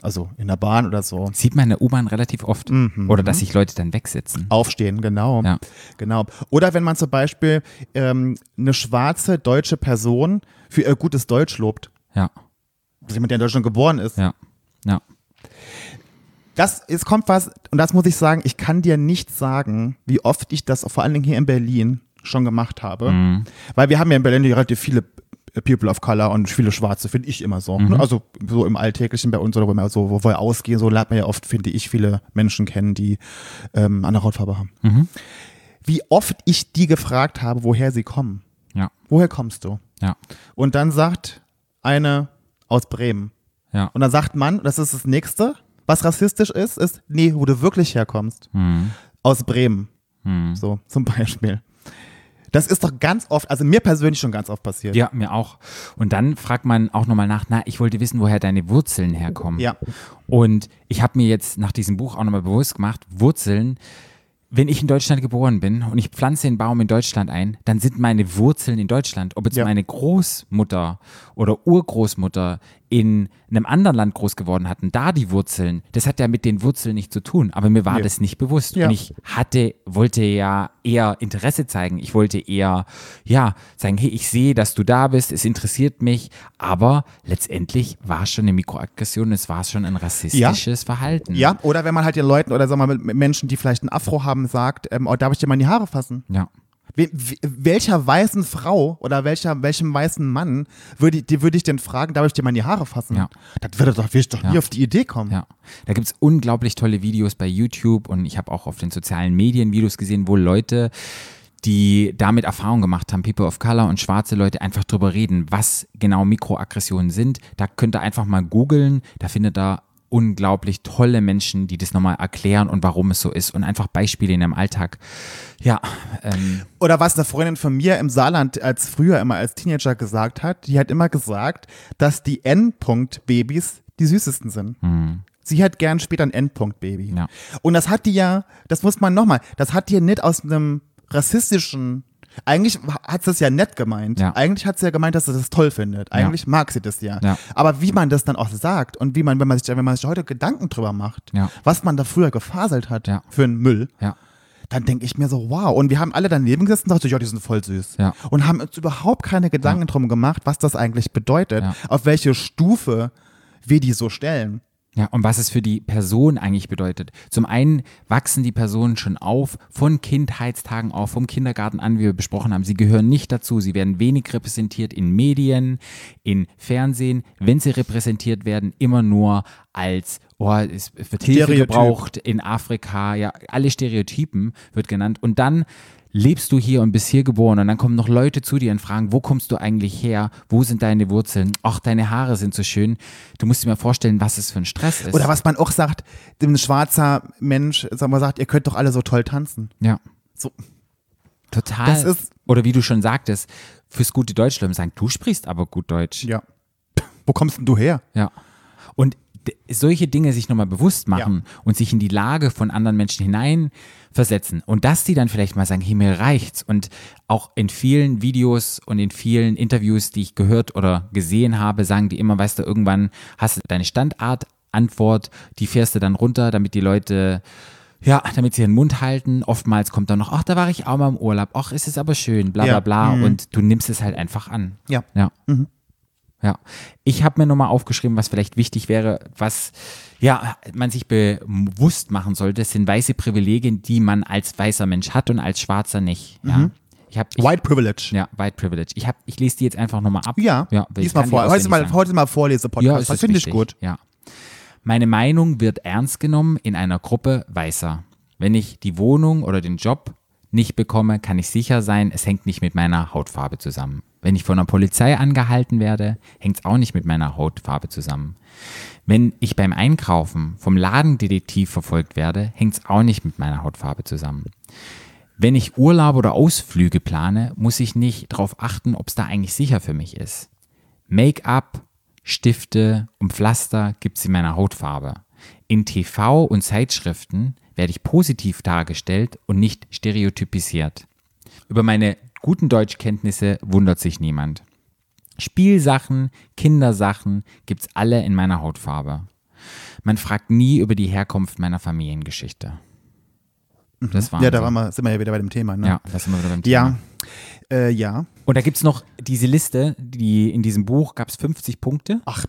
Also in der Bahn oder so. Sieht man in der U-Bahn relativ oft. Oder dass sich Leute dann wegsetzen. Aufstehen, genau. Ja. Genau. Oder wenn man zum Beispiel ähm, eine schwarze deutsche Person für ihr gutes Deutsch lobt. Ja, Also jemand, der in Deutschland geboren ist. ja, ja. Das es kommt was, und das muss ich sagen, ich kann dir nicht sagen, wie oft ich das vor allen Dingen hier in Berlin schon gemacht habe. Mhm. Weil wir haben ja in Berlin relativ viele People of Color und viele Schwarze, finde ich immer so. Mhm. ne? Also so im Alltäglichen bei uns oder wo wir, so, wo wir ausgehen, so lernt man ja oft, finde ich, viele Menschen kennen, die ähm, andere Hautfarbe haben. Mhm. Wie oft ich die gefragt habe, woher sie kommen. Ja, Woher kommst du? ja, Und dann sagt eine aus Bremen. ja. Und dann sagt man, das ist das nächste, was rassistisch ist, ist, nee, wo du wirklich herkommst. Mhm. Aus Bremen. So, zum Beispiel. Das ist doch ganz oft, also mir persönlich schon ganz oft passiert. Ja, mir auch. Und dann fragt man auch nochmal nach, na, ich wollte wissen, woher deine Wurzeln herkommen. Ja. Und ich habe mir jetzt nach diesem Buch auch nochmal bewusst gemacht, Wurzeln, wenn ich in Deutschland geboren bin und ich pflanze den Baum in Deutschland ein, dann sind meine Wurzeln in Deutschland. Ob jetzt Ja. meine Großmutter oder Urgroßmutter in einem anderen Land groß geworden hatten, da die Wurzeln, das hat ja mit den Wurzeln nichts zu tun. Aber mir war Nee. das nicht bewusst. Ja. Und ich hatte, wollte ja eher Interesse zeigen. Ich wollte eher, ja, sagen, hey, ich sehe, dass du da bist, es interessiert mich. Aber letztendlich war es schon eine Mikroaggression, es war schon ein rassistisches Verhalten. Ja, oder wenn man halt den Leuten oder sagen wir mal mit Menschen, die vielleicht einen Afro haben, sagt, ähm, oh, darf ich dir mal in die Haare fassen? Ja. We we- welcher weißen Frau oder welcher, welchem weißen Mann würde, die würde ich denn fragen, darf ich dir mal in die Haare fassen? Ja. Das würde doch, würde ich doch nie Ja. auf die Idee kommen. Ja, da gibt es unglaublich tolle Videos bei YouTube und ich habe auch auf den sozialen Medien Videos gesehen, wo Leute, die damit Erfahrung gemacht haben, People of Color und schwarze Leute einfach drüber reden, was genau Mikroaggressionen sind. Da könnt ihr einfach mal googeln, da findet ihr unglaublich tolle Menschen, die das nochmal erklären und warum es so ist und einfach Beispiele in ihrem Alltag. Ja, ähm, Oder was eine Freundin von mir im Saarland als früher immer als Teenager gesagt hat, die hat immer gesagt, dass die Endpunkt-Babys die süßesten sind. Sie hat gern später ein Endpunkt-Baby. Ja. Und das hat die ja, das muss man nochmal, das hat die ja nicht aus einem rassistischen, eigentlich hat sie es ja nett gemeint. Ja. Eigentlich hat sie ja gemeint, dass sie das toll findet. Eigentlich mag sie das ja. Ja. Aber wie man das dann auch sagt und wie man, wenn man sich, wenn man sich heute Gedanken drüber macht, Ja. was man da früher gefaselt hat Ja. für einen Müll, ja, dann denke ich mir so, wow. Und wir haben alle daneben gesessen und dachten, ja, die sind voll süß. Ja. Und haben uns überhaupt keine Gedanken drum gemacht, was das eigentlich bedeutet, Ja. auf welche Stufe wir die so stellen. Ja, und was es für die Person eigentlich bedeutet. Zum einen wachsen die Personen schon auf, von Kindheitstagen auf, vom Kindergarten an, wie wir besprochen haben. Sie gehören nicht dazu. Sie werden wenig repräsentiert in Medien, in Fernsehen. Wenn sie repräsentiert werden, immer nur als, oh, es wird Hilfe Stereotyp. gebraucht in Afrika. Ja, alle Stereotypen wird genannt. Und dann lebst du hier und bist hier geboren und dann kommen noch Leute zu dir und fragen, wo kommst du eigentlich her? Wo sind deine Wurzeln? Ach, deine Haare sind so schön. Du musst dir mal vorstellen, was es für ein Stress ist. Oder was man auch sagt, ein schwarzer Mensch, sagen wir, sagt, ihr könnt doch alle so toll tanzen. Ja. So. Total. Das ist- Oder wie du schon sagtest, fürs gute Deutsch Leute sagen, du sprichst aber gut Deutsch. Ja. Wo kommst denn du her? Ja. Und solche Dinge sich nochmal bewusst machen und sich in die Lage von anderen Menschen hineinversetzen und dass die dann vielleicht mal sagen, hey, mir reicht's. Und auch in vielen Videos und in vielen Interviews, die ich gehört oder gesehen habe, sagen die immer, weißt du, irgendwann hast du deine Standardantwort, die fährst du dann runter, damit die Leute ja, damit sie ihren Mund halten. Oftmals kommt dann noch, ach, da war ich auch mal im Urlaub. Ach, ist es aber schön, bla bla Ja. bla. Mhm. Und du nimmst es halt einfach an. Ja. Ja. Ja. Ich habe mir nochmal aufgeschrieben, was vielleicht wichtig wäre, was ja, man sich bewusst machen sollte, das sind weiße Privilegien, die man als weißer Mensch hat und als Schwarzer nicht. Ja. Ich hab, ich, White Privilege. ja, White Privilege. Ich, hab, ich lese die jetzt einfach nochmal ab. Ja, ja diesmal vor. Heute mal, heute mal Vorlese-Podcast. Ja, das finde ich gut. Ja. Meine Meinung wird ernst genommen in einer Gruppe Weißer. Wenn ich die Wohnung oder den Job nicht bekomme, kann ich sicher sein, es hängt nicht mit meiner Hautfarbe zusammen. Wenn ich von der Polizei angehalten werde, hängt es auch nicht mit meiner Hautfarbe zusammen. Wenn ich beim Einkaufen vom Ladendetektiv verfolgt werde, hängt es auch nicht mit meiner Hautfarbe zusammen. Wenn ich Urlaub oder Ausflüge plane, muss ich nicht darauf achten, ob es da eigentlich sicher für mich ist. Make-up, Stifte und Pflaster gibt es in meiner Hautfarbe. In TV und Zeitschriften werde ich positiv dargestellt und nicht stereotypisiert. Über meine guten Deutschkenntnisse wundert sich niemand. Spielsachen, Kindersachen gibt's alle in meiner Hautfarbe. Man fragt nie über die Herkunft meiner Familiengeschichte. Das war Ja, da waren wir, sind wir ja wieder bei dem Thema. Ne? ja, das sind wir wieder beim Thema. Ja. Äh, ja. Und da gibt's noch diese Liste, die in diesem Buch gab es 50 Punkte. Ach,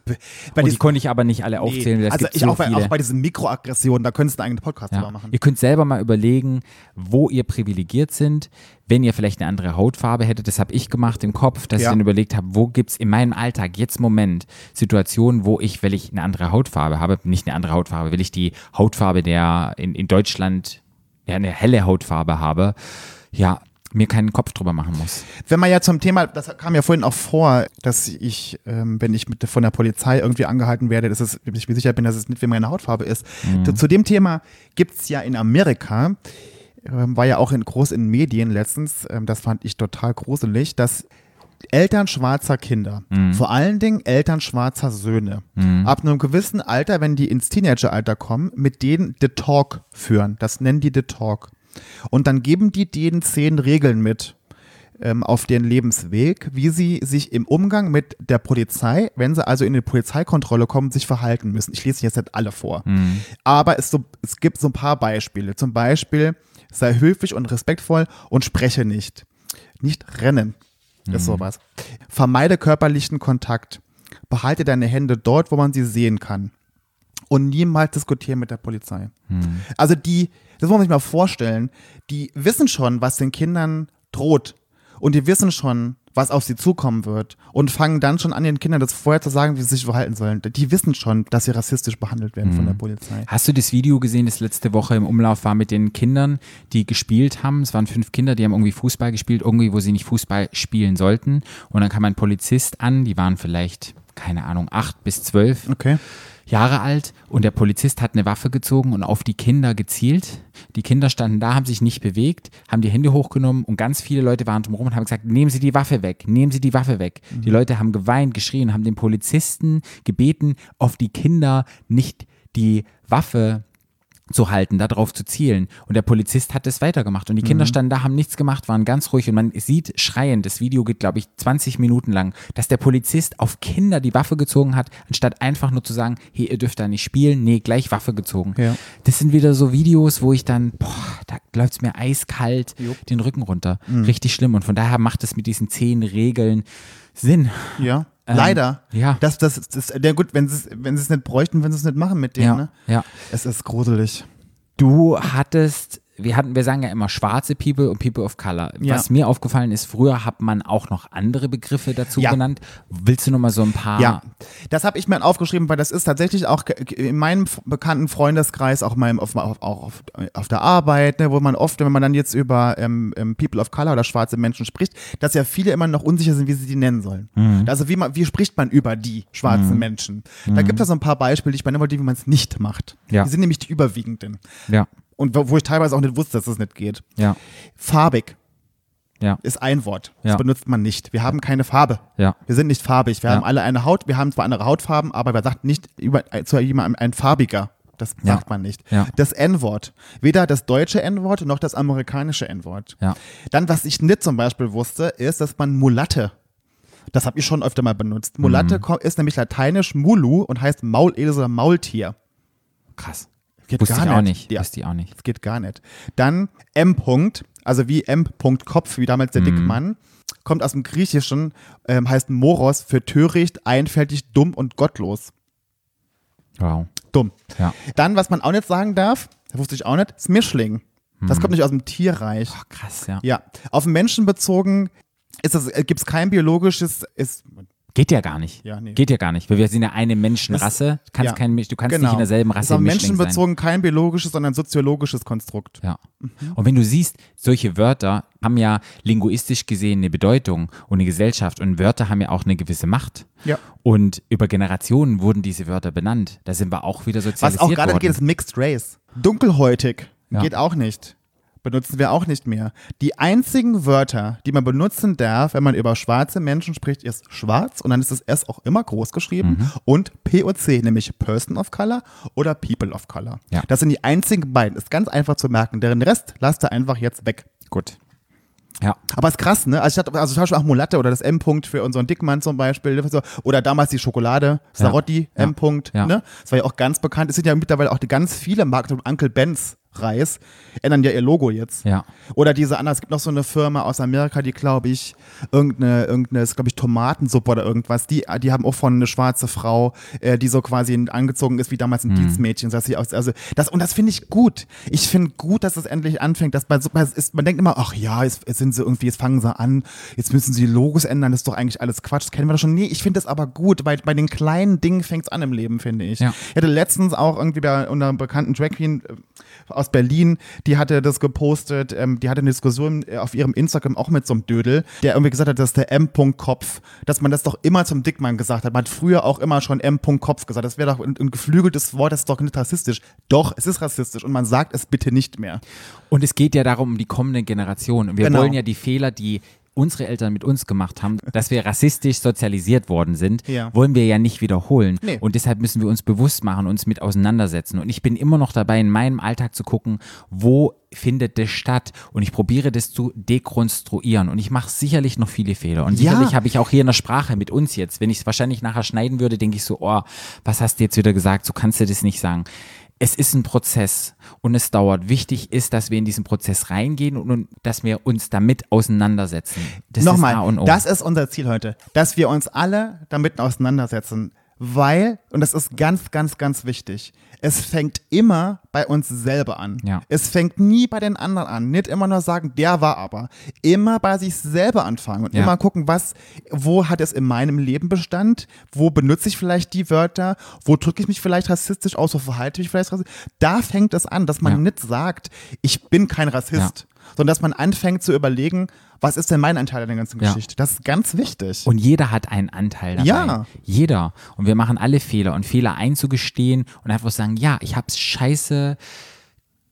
und die konnte ich aber nicht alle aufzählen. Nee. Also gibt ich so auch, bei, auch bei diesen Mikroaggressionen, da könntest du einen eigenen Podcast Ja. drüber machen. Ihr könnt selber mal überlegen, wo ihr privilegiert sind, wenn ihr vielleicht eine andere Hautfarbe hättet. Das habe ich gemacht im Kopf, dass Ja. ich dann überlegt habe, wo gibt's in meinem Alltag jetzt im Moment Situationen, wo ich, weil ich eine andere Hautfarbe habe, nicht eine andere Hautfarbe, will ich die Hautfarbe der in, in Deutschland, ja, eine helle Hautfarbe habe, ja, mir keinen Kopf drüber machen muss. Wenn man ja zum Thema, das kam ja vorhin auch vor, dass ich, ähm, wenn ich mit, von der Polizei irgendwie angehalten werde, dass es, ich mir sicher bin, dass es nicht wie meine Hautfarbe ist. Mhm. Zu, dem Thema gibt's ja in Amerika, ähm, war ja auch in, groß in Medien letztens, ähm, das fand ich total gruselig, dass Eltern schwarzer Kinder, Mhm. vor allen Dingen Eltern schwarzer Söhne, ab einem gewissen Alter, wenn die ins Teenageralter kommen, mit denen The Talk führen. Das nennen die The Talk. Und dann geben die denen zehn Regeln mit ähm, auf den Lebensweg, wie sie sich im Umgang mit der Polizei, wenn sie also in die Polizeikontrolle kommen, sich verhalten müssen. Ich lese jetzt nicht alle vor. Aber es, so, es gibt so ein paar Beispiele. Zum Beispiel, sei höflich und respektvoll und spreche nicht. Nicht rennen. Ist sowas. Vermeide körperlichen Kontakt. Behalte deine Hände dort, wo man sie sehen kann. Und niemals diskutieren mit der Polizei. Also die, das muss man sich mal vorstellen, die wissen schon, was den Kindern droht. Und die wissen schon, was auf sie zukommen wird. Und fangen dann schon an, den Kindern das vorher zu sagen, wie sie sich verhalten sollen. Die wissen schon, dass sie rassistisch behandelt werden von der Polizei. Hast du das Video gesehen, das letzte Woche im Umlauf war mit den Kindern, die gespielt haben? Es waren fünf Kinder, die haben irgendwie Fußball gespielt, irgendwie, wo sie nicht Fußball spielen sollten. Und dann kam ein Polizist an, die waren vielleicht, keine Ahnung, acht bis zwölf. Okay. Jahre alt und der Polizist hat eine Waffe gezogen und auf die Kinder gezielt. Die Kinder standen da, haben sich nicht bewegt, haben die Hände hochgenommen und ganz viele Leute waren drumherum und haben gesagt, nehmen Sie die Waffe weg, nehmen Sie die Waffe weg. Die Leute haben geweint, geschrien, haben den Polizisten gebeten, auf die Kinder nicht die Waffe zu halten, darauf zu zielen. Und der Polizist hat das weitergemacht. Und die Kinder standen da, haben nichts gemacht, waren ganz ruhig. Und man sieht schreiend, das Video geht, glaube ich, 20 Minuten lang, dass der Polizist auf Kinder die Waffe gezogen hat, anstatt einfach nur zu sagen, hey, ihr dürft da nicht spielen. Nee, gleich Waffe gezogen. Ja. Das sind wieder so Videos, wo ich dann, boah, da läuft es mir eiskalt den Rücken runter. Richtig schlimm. Und von daher macht es mit diesen zehn Regeln Sinn. Ja. Ähm, Leider. ja. Das, das, das, ja gut, wenn sie es wenn sie es nicht bräuchten, wenn sie es nicht machen mit denen. Ja, Ne? ja. Es ist gruselig. Du hattest, wir hatten, wir sagen ja immer schwarze People und People of Color. Ja. Was mir aufgefallen ist, früher hat man auch noch andere Begriffe dazu Ja. genannt. Willst du noch mal so ein paar? Ja, das habe ich mir aufgeschrieben, weil das ist tatsächlich auch in meinem bekannten Freundeskreis, auch, meinem, auf, auf, auch auf, auf der Arbeit, ne, wo man oft, wenn man dann jetzt über ähm, ähm, People of Color oder schwarze Menschen spricht, dass ja viele immer noch unsicher sind, wie sie die nennen sollen. Also wie, man, wie spricht man über die schwarzen Menschen? Da gibt es so ein paar Beispiele, die ich meine wollte, wie man es nicht macht. Ja. Die sind nämlich die überwiegenden. Ja, Und wo, wo ich teilweise auch nicht wusste, dass das nicht geht. ja, Farbig ja, ist ein Wort. Ja. Das benutzt man nicht. Wir haben keine Farbe. ja. Wir sind nicht farbig. Wir haben alle eine Haut. Wir haben zwar andere Hautfarben, aber man sagt nicht über, zu jemandem ein farbiger. Das sagt man nicht. Ja. Das N-Wort. Weder das deutsche N-Wort noch das amerikanische N-Wort. Ja. Dann, was ich nicht zum Beispiel wusste, ist, dass man Mulatte, das habe ich schon öfter mal benutzt. Mulatte ko- ist nämlich lateinisch Mulu und heißt Maulesel oder Maultier. Krass. Geht Wusste gar ich auch nicht. nicht. Ja. Wusste ich auch nicht. Das geht gar nicht. Dann M. -Punkt, also wie M. -Punkt Kopf, wie damals der Mhm. Dickmann, kommt aus dem Griechischen, ähm, heißt Moros für töricht, einfältig, dumm und gottlos. Wow. Dumm. Ja. Dann, was man auch nicht sagen darf, wusste ich auch nicht, Smischling. Mhm. Das kommt nicht aus dem Tierreich. Oh, krass, ja. Ja. Auf den Menschen bezogen gibt es kein biologisches, ist, Geht ja gar nicht. Ja, nee. Geht ja gar nicht. Weil wir sind ja eine Menschenrasse. Du kannst, ja. kein, du kannst genau. nicht in derselben Rasse sein. bezogen kein biologisches, sondern soziologisches Konstrukt. Ja. Und wenn du siehst, solche Wörter haben ja linguistisch gesehen eine Bedeutung und eine Gesellschaft und Wörter haben ja auch eine gewisse Macht. Ja. Und über Generationen wurden diese Wörter benannt. Da sind wir auch wieder Was sozialisiert auch gerade geht, ist Mixed Race. Dunkelhäutig Ja. geht auch nicht. Benutzen wir auch nicht mehr. Die einzigen Wörter, die man benutzen darf, wenn man über schwarze Menschen spricht, ist schwarz und dann ist das S auch immer groß geschrieben Mhm. und POC, nämlich Person of Color oder People of Color. Ja. Das sind die einzigen beiden. Ist ganz einfach zu merken. Deren Rest lasst ihr einfach jetzt weg. Gut. Ja. Aber ist krass, ne? Also ich hatte also zum Beispiel auch Mulatte oder das M-Punkt für unseren Dickmann zum Beispiel. Oder damals die Schokolade, Sarotti, Ja. M-Punkt, Ja. ne? Das war ja auch ganz bekannt. Es sind ja mittlerweile auch die ganz viele Marken, Uncle Ben's Reis, ändern ja ihr Logo jetzt. Ja. Oder diese andere, es gibt noch so eine Firma aus Amerika, die glaube ich, irgendeine, irgendeine, ist glaube ich Tomatensuppe oder irgendwas, die, die haben auch von eine schwarze Frau, äh, die so quasi angezogen ist wie damals ein Dienstmädchen. Das heißt, sie aus, also das, und das finde ich gut. Ich finde gut, dass es endlich anfängt, dass bei bei- ist, man denkt immer, ach ja, jetzt, jetzt sind sie irgendwie, jetzt fangen sie an, jetzt müssen sie die Logos ändern, das ist doch eigentlich alles Quatsch, das kennen wir doch schon. Nee, ich finde das aber gut, weil bei den kleinen Dingen fängt es an im Leben, finde ich. Ja. Ich hatte letztens auch irgendwie bei einer bekannten Drag Queen äh, aus Berlin, die hatte das gepostet, ähm, die hatte eine Diskussion äh, auf ihrem Instagram auch mit so einem Dödel, der irgendwie gesagt hat, dass der M-Kopf, dass man das doch immer zum Dickmann gesagt hat. Man hat früher auch immer schon M-Kopf gesagt. Das wäre doch ein, ein geflügeltes Wort, das ist doch nicht rassistisch. Doch, es ist rassistisch und man sagt es bitte nicht mehr. Und es geht ja darum, um die kommende Generation. Und wir Genau. wollen ja die Fehler, die unsere Eltern mit uns gemacht haben, [LAUGHS] dass wir rassistisch sozialisiert worden sind, Ja. wollen wir ja nicht wiederholen. Nee. Und deshalb müssen wir uns bewusst machen, uns mit auseinandersetzen. Und ich bin immer noch dabei, in meinem Alltag zu gucken, wo findet das statt? Und ich probiere das zu dekonstruieren. Und ich mache sicherlich noch viele Fehler. Und Ja. sicherlich habe ich auch hier in der Sprache mit uns jetzt, wenn ich es wahrscheinlich nachher schneiden würde, denke ich so, oh, was hast du jetzt wieder gesagt? So kannst du das nicht sagen. Es ist ein Prozess und es dauert. Wichtig ist, dass wir in diesen Prozess reingehen und, und dass wir uns damit auseinandersetzen. Das ist Nochmal, O. das ist unser Ziel heute, dass wir uns alle damit auseinandersetzen, weil, und das ist ganz, ganz, ganz wichtig, es fängt immer bei uns selber an. Ja. Es fängt nie bei den anderen an. Nicht immer nur sagen, der war aber. Immer bei sich selber anfangen und Ja. immer gucken, was, wo hat es in meinem Leben Bestand? Wo benutze ich vielleicht die Wörter? Wo drücke ich mich vielleicht rassistisch aus? Wo verhalte ich mich vielleicht rassistisch? Da fängt es an, dass man Ja. nicht sagt, ich bin kein Rassist, sondern dass man anfängt zu überlegen, was ist denn mein Anteil an der ganzen Ja. Geschichte? Das ist ganz wichtig. Und jeder hat einen Anteil dabei. Ja. Jeder. Und wir machen alle Fehler. Und Fehler einzugestehen und einfach sagen, ja, ich hab's scheiße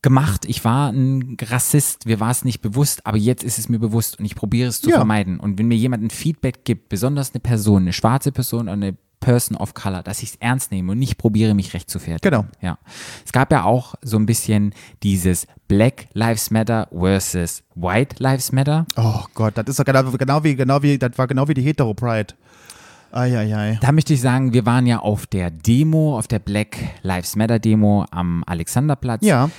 gemacht. Ich war ein Rassist. Mir war es nicht bewusst, aber jetzt ist es mir bewusst und ich probiere es zu Ja. vermeiden. Und wenn mir jemand ein Feedback gibt, besonders eine Person, eine schwarze Person oder eine Person of Color, dass ich es ernst nehme und nicht probiere, mich recht zu fertigen. Genau. Ja. Es gab ja auch so ein bisschen dieses Black Lives Matter versus White Lives Matter. oh Gott, das ist doch genau, genau wie, genau wie, das war genau wie die Hetero Pride. Eieiei. Da möchte ich sagen, wir waren ja auf der Demo, auf der Black Lives Matter Demo am Alexanderplatz. Ja.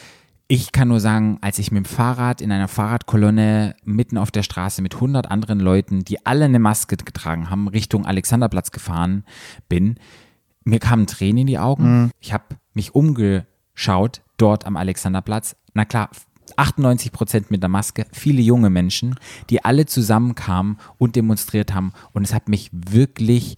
Ich kann nur sagen, als ich mit dem Fahrrad in einer Fahrradkolonne mitten auf der Straße mit 100 anderen Leuten, die alle eine Maske getragen haben, Richtung Alexanderplatz gefahren bin, mir kamen Tränen in die Augen. Ich habe mich umgeschaut dort am Alexanderplatz. Na klar, 98 Prozent mit der Maske, viele junge Menschen, die alle zusammenkamen und demonstriert haben. Und es hat mich wirklich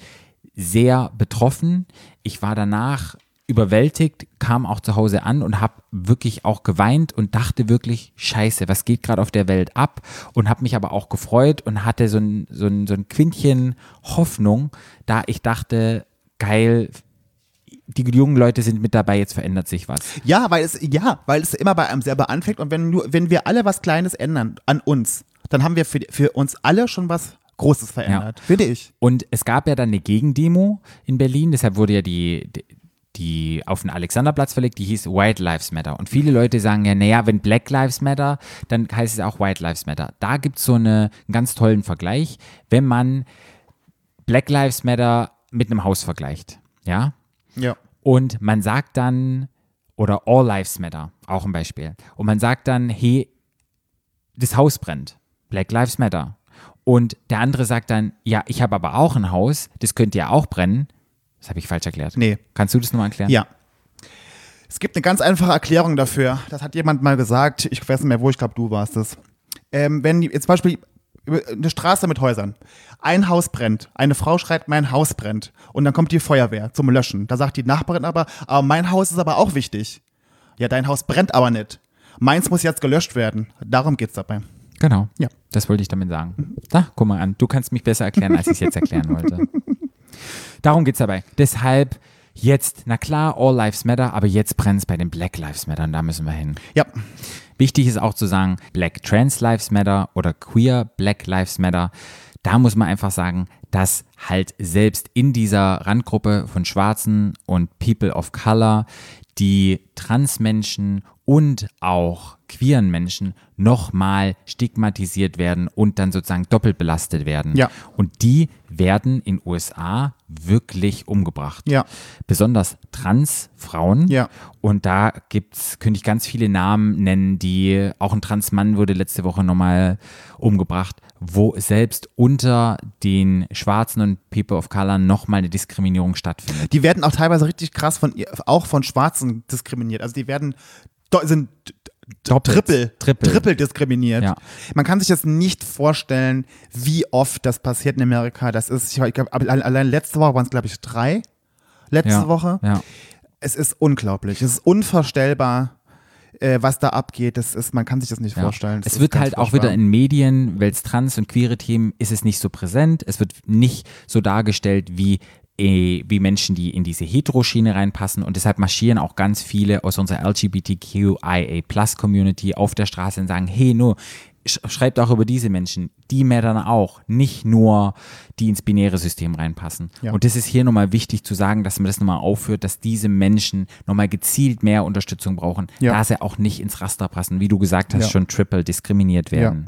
sehr betroffen. Ich war danach überwältigt, kam auch zu Hause an und habe wirklich auch geweint und dachte wirklich, scheiße, was geht gerade auf der Welt ab? Und habe mich aber auch gefreut und hatte so ein, so, ein, so ein Quintchen Hoffnung, da ich dachte, geil, die jungen Leute sind mit dabei, jetzt verändert sich was. Ja, weil es, ja, weil es immer bei einem selber anfängt und wenn, nur, wenn wir alle was Kleines ändern an uns, dann haben wir für, für uns alle schon was Großes verändert. Finde ich. Und es gab ja dann eine Gegendemo in Berlin, deshalb wurde ja die, die, auf den Alexanderplatz verlegt, die hieß White Lives Matter. Und viele Leute sagen ja, naja, wenn Black Lives Matter, dann heißt es auch White Lives Matter. Da gibt es so eine, einen ganz tollen Vergleich, wenn man Black Lives Matter mit einem Haus vergleicht. Ja, Ja. und man sagt dann, oder All Lives Matter, auch ein Beispiel. Und man sagt dann, hey, das Haus brennt. Black Lives Matter. Und der andere sagt dann, ja, ich habe aber auch ein Haus, das könnte ja auch brennen. Das habe ich falsch erklärt. Nee. Kannst du das nochmal erklären? Ja. Es gibt eine ganz einfache Erklärung dafür. Das hat jemand mal gesagt. Ich weiß nicht mehr, wo, ich glaube, du warst es. Ähm, wenn jetzt zum Beispiel eine Straße mit Häusern. Ein Haus brennt. Eine Frau schreit, mein Haus brennt. Und dann kommt die Feuerwehr zum Löschen. Da sagt die Nachbarin aber, aber mein Haus ist aber auch wichtig. Ja, dein Haus brennt aber nicht. Meins muss jetzt gelöscht werden. Darum geht's dabei. Genau. Ja. Das wollte ich damit sagen. Da, guck mal an. Du kannst mich besser erklären, als ich es jetzt erklären wollte. [LAUGHS] Darum geht's dabei. Deshalb jetzt, na klar, All Lives Matter, aber jetzt brennt es bei den Black Lives Matter und da müssen wir hin. Ja, Wichtig ist auch zu sagen, Black Trans Lives Matter oder Queer Black Lives Matter. Da muss man einfach sagen, dass halt selbst in dieser Randgruppe von Schwarzen und People of Color die Transmenschen und auch queeren Menschen nochmal stigmatisiert werden und dann sozusagen doppelt belastet werden. Ja. Und die werden in USA wirklich umgebracht. Ja. Besonders Transfrauen. Ja. Und da gibt's, könnte ich ganz viele Namen nennen, die, auch ein Transmann wurde letzte Woche nochmal umgebracht, wo selbst unter den Schwarzen und People of Color nochmal eine Diskriminierung stattfindet. die werden auch teilweise richtig krass von auch von Schwarzen diskriminiert. Also die werden sind Doppelt. triple, Triple. triple diskriminiert. Ja. Man kann sich jetzt nicht vorstellen, wie oft das passiert in Amerika. Das ist, ich glaube, allein letzte Woche waren es, glaube ich, drei. Letzte Ja. Woche. Ja. Es ist unglaublich. Es ist unvorstellbar, äh, was da abgeht. Das ist, man kann sich das nicht vorstellen. Das Es wird halt auch wieder in Medien, weil es trans und queere Themen ist es nicht so präsent. Es wird nicht so dargestellt wie äh, wie Menschen, die in diese Heteroschiene reinpassen und deshalb marschieren auch ganz viele aus unserer LGBTQIA Plus Community auf der Straße und sagen, hey, nur sch- schreibt auch über diese Menschen. Die mehr dann auch, nicht nur die ins binäre System reinpassen. Ja. Und das ist hier nochmal wichtig zu sagen, dass man das nochmal aufführt, dass diese Menschen nochmal gezielt mehr Unterstützung brauchen, Ja. da sie auch nicht ins Raster passen, wie du gesagt hast, Ja. schon triple diskriminiert werden.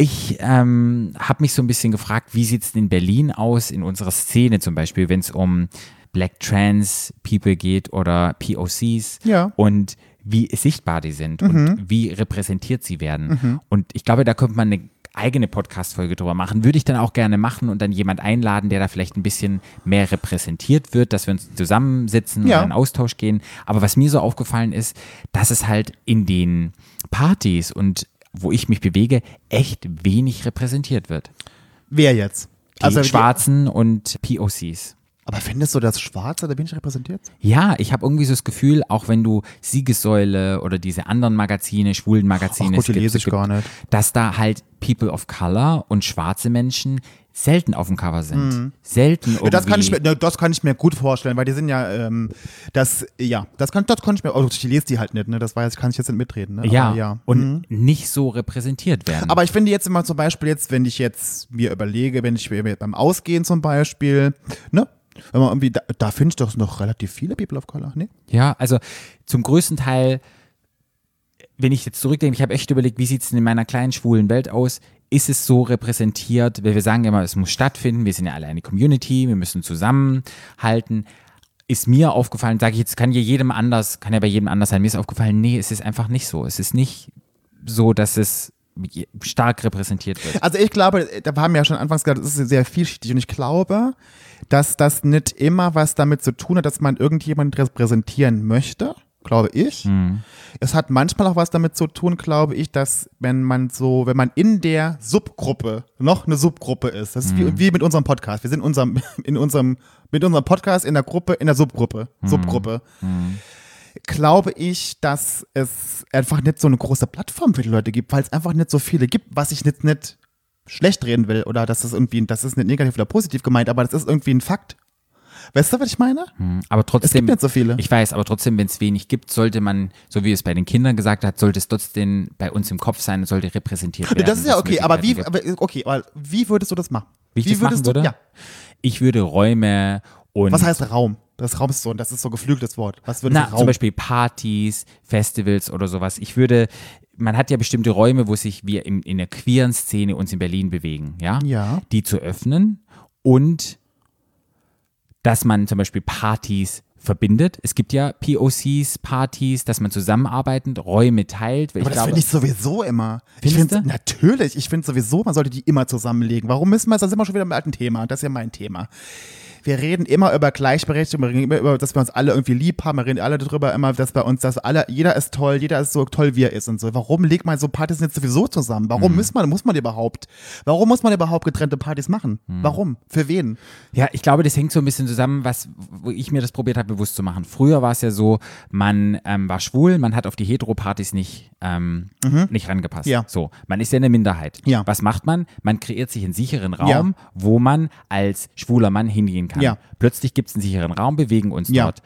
Ich ähm, habe mich so ein bisschen gefragt, wie sieht es in Berlin aus, in unserer Szene zum Beispiel, wenn es um Black Trans People geht oder POCs Ja. und wie sichtbar die sind und wie repräsentiert sie werden. Und ich glaube, da könnte man eine eigene Podcast-Folge drüber machen. Würde ich dann auch gerne machen und dann jemand einladen, der da vielleicht ein bisschen mehr repräsentiert wird, dass wir uns zusammensitzen Ja. und in Austausch gehen. Aber was mir so aufgefallen ist, dass es halt in den Partys und wo ich mich bewege, echt wenig repräsentiert wird. Wer jetzt? Die Also, Schwarzen und POCs. Aber findest du das Schwarze da bin ich repräsentiert? Ja, ich habe irgendwie so das Gefühl, auch wenn du Siegessäule oder diese anderen Magazine, schwulen Magazine, Ach gut, es die gibt- lese es ich gibt, gar nicht. dass da halt People of Color und schwarze Menschen selten auf dem Cover sind. Selten irgendwie. Mhm. Ja, das kann ich mir, das kann ich mir gut vorstellen, weil die sind ja, ähm, das, ja, das kann, das kann ich mir, oh, ich lese die halt nicht, ne, das weiß, kann ich jetzt nicht mitreden, ne, ja, ja. und nicht so repräsentiert werden. Aber ich finde jetzt immer zum Beispiel jetzt, wenn ich jetzt mir überlege, wenn ich mir beim Ausgehen zum Beispiel, ne, man irgendwie, da, da finde ich doch noch relativ viele People of Color, ne? Ja, also zum größten Teil, wenn ich jetzt zurückdenke, ich habe echt überlegt, wie sieht es in meiner kleinen schwulen Welt aus? Ist es so repräsentiert, weil wir sagen immer, es muss stattfinden, wir sind ja alle eine Community, wir müssen zusammenhalten. Ist mir aufgefallen, sage ich jetzt, kann ja jedem anders, kann ja bei jedem anders sein, mir ist aufgefallen, nee, es ist einfach nicht so. Es ist nicht so, dass es stark repräsentiert wird. Also ich glaube, da haben wir ja schon anfangs gesagt, es ist sehr vielschichtig und ich glaube, dass das nicht immer was damit zu tun hat, dass man irgendjemanden repräsentieren möchte, glaube ich. Mhm. Es hat manchmal auch was damit zu tun, glaube ich, dass wenn man so, wenn man in der Subgruppe noch eine Subgruppe ist, das ist Mhm. wie, wie mit unserem Podcast. Wir sind in unserem, [LAUGHS] in unserem, mit unserem Podcast in der Gruppe, in der Subgruppe, Mhm. Subgruppe. Glaube ich, dass es einfach nicht so eine große Plattform für die Leute gibt, weil es einfach nicht so viele gibt, was ich nicht, nicht schlecht reden will oder dass das irgendwie, das ist nicht negativ oder positiv gemeint, aber das ist irgendwie ein Fakt. Weißt du, was ich meine? Aber trotzdem, Es gibt nicht so viele. Ich weiß, aber trotzdem, wenn es wenig gibt, sollte man, so wie es bei den Kindern gesagt hat, sollte es trotzdem bei uns im Kopf sein und sollte repräsentiert werden. das ist ja es okay, aber wie, aber, okay, aber wie würdest du das machen? Wie ich wie das machen würdest würde? du, ja. Ich würde Räume und Was heißt Raum? Das Raum ist so, das ist so geflügeltes Wort. Was würdest na, du Raum? zum Beispiel Partys, Festivals oder sowas. Ich würde, man hat ja bestimmte Räume, wo sich wir in, in der queeren Szene uns in Berlin bewegen, ja? Ja. Die zu öffnen und dass man zum Beispiel Partys verbindet. Es gibt ja POCs, Partys, dass man zusammenarbeitend Räume teilt. aber ich das finde ich sowieso immer. Ich du? natürlich, ich finde sowieso, man sollte die immer zusammenlegen. Warum müssen wir, da sind wir schon wieder im alten Thema. Das ist ja mein Thema. Wir reden immer über Gleichberechtigung, wir reden immer über, dass wir uns alle irgendwie lieb haben, wir reden alle darüber immer, dass bei uns, dass alle, jeder ist toll, jeder ist so toll, wie er ist und so. Warum legt man so Partys jetzt sowieso zusammen? Mhm. Warum muss man, muss man überhaupt? Warum muss man überhaupt getrennte Partys machen? Mhm. Warum? Für wen? Ja, ich glaube, das hängt so ein bisschen zusammen, was, wo ich mir das probiert habe, bewusst zu machen. Früher war es ja so, man ähm, war schwul, man hat auf die Hetero-Partys nicht, ähm, nicht rangepasst. Mhm. Ja. So, man ist ja eine Minderheit. Ja. Was macht man? Man kreiert sich einen sicheren Raum, wo man als schwuler Mann hingehen kann. Ja. Plötzlich gibt es einen sicheren Raum, bewegen uns Ja. dort.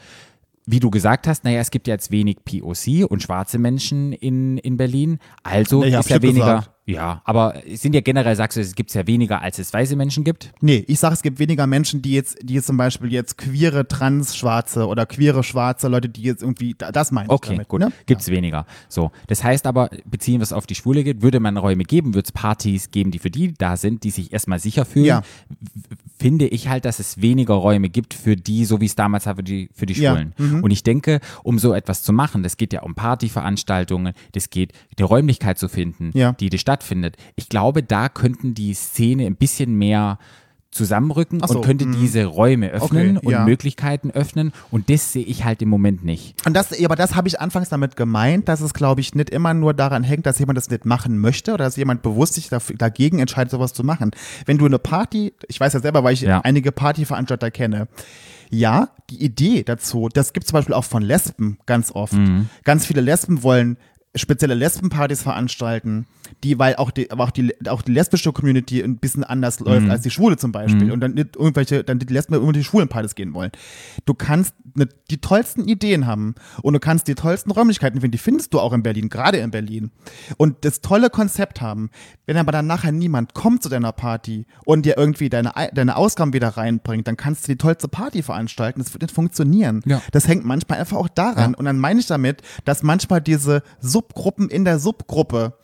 Wie du gesagt hast, naja, es gibt ja jetzt wenig POC und schwarze Menschen in, in Berlin. Also Naja, ist ja ich weniger. gesagt. Ja, aber es sind ja generell, sagst du, es gibt ja weniger, als es weiße Menschen gibt. Nee, ich sage, es gibt weniger Menschen, die jetzt, die jetzt zum Beispiel jetzt queere Trans-Schwarze oder queere Schwarze Leute, die jetzt irgendwie, da- das meine ich Okay, damit. gut. Ne? Gibt's weniger. So. Das heißt aber, beziehen wir es auf die Schwule geht, würde man Räume geben, würde es Partys geben, die für die da sind, die sich erstmal sicher fühlen. Ja. Finde ich halt, dass es weniger Räume gibt für die, so wie es damals war für die, für die Ja, Schwulen. Und ich denke, um so etwas zu machen, das geht ja um Partyveranstaltungen, das geht, eine Räumlichkeit zu finden, Ja. die das stattfindet. Ich glaube, da könnten die Szene ein bisschen mehr zusammenrücken so, und könnte mhm. diese Räume öffnen Okay, und ja. Möglichkeiten öffnen. Und das sehe ich halt im Moment nicht. Und das, aber das habe ich anfangs damit gemeint, dass es, glaube ich, nicht immer nur daran hängt, dass jemand das nicht machen möchte oder dass jemand bewusst sich dafür, dagegen entscheidet, sowas zu machen. Wenn du eine Party, ich weiß ja selber, weil ich Ja. einige Partyveranstalter kenne, ja, die Idee dazu, das gibt zum Beispiel auch von Lesben ganz oft. Mhm. Ganz viele Lesben wollen spezielle Lesbenpartys veranstalten, die, weil auch die, aber auch die, auch die lesbische Community ein bisschen anders läuft als die Schwule zum Beispiel und dann nicht irgendwelche, dann die Lesben über die Schwulenpartys gehen wollen. Du kannst ne, die tollsten Ideen haben und du kannst die tollsten Räumlichkeiten finden, die findest du auch in Berlin, gerade in Berlin. Und das tolle Konzept haben. Wenn aber dann nachher niemand kommt zu deiner Party und dir irgendwie deine, Ei- deine Ausgaben wieder reinbringt, dann kannst du die tollste Party veranstalten. Das wird nicht funktionieren. Ja. Das hängt manchmal einfach auch daran. Ja. Und dann meine ich damit, dass manchmal diese Subgruppen in der Subgruppe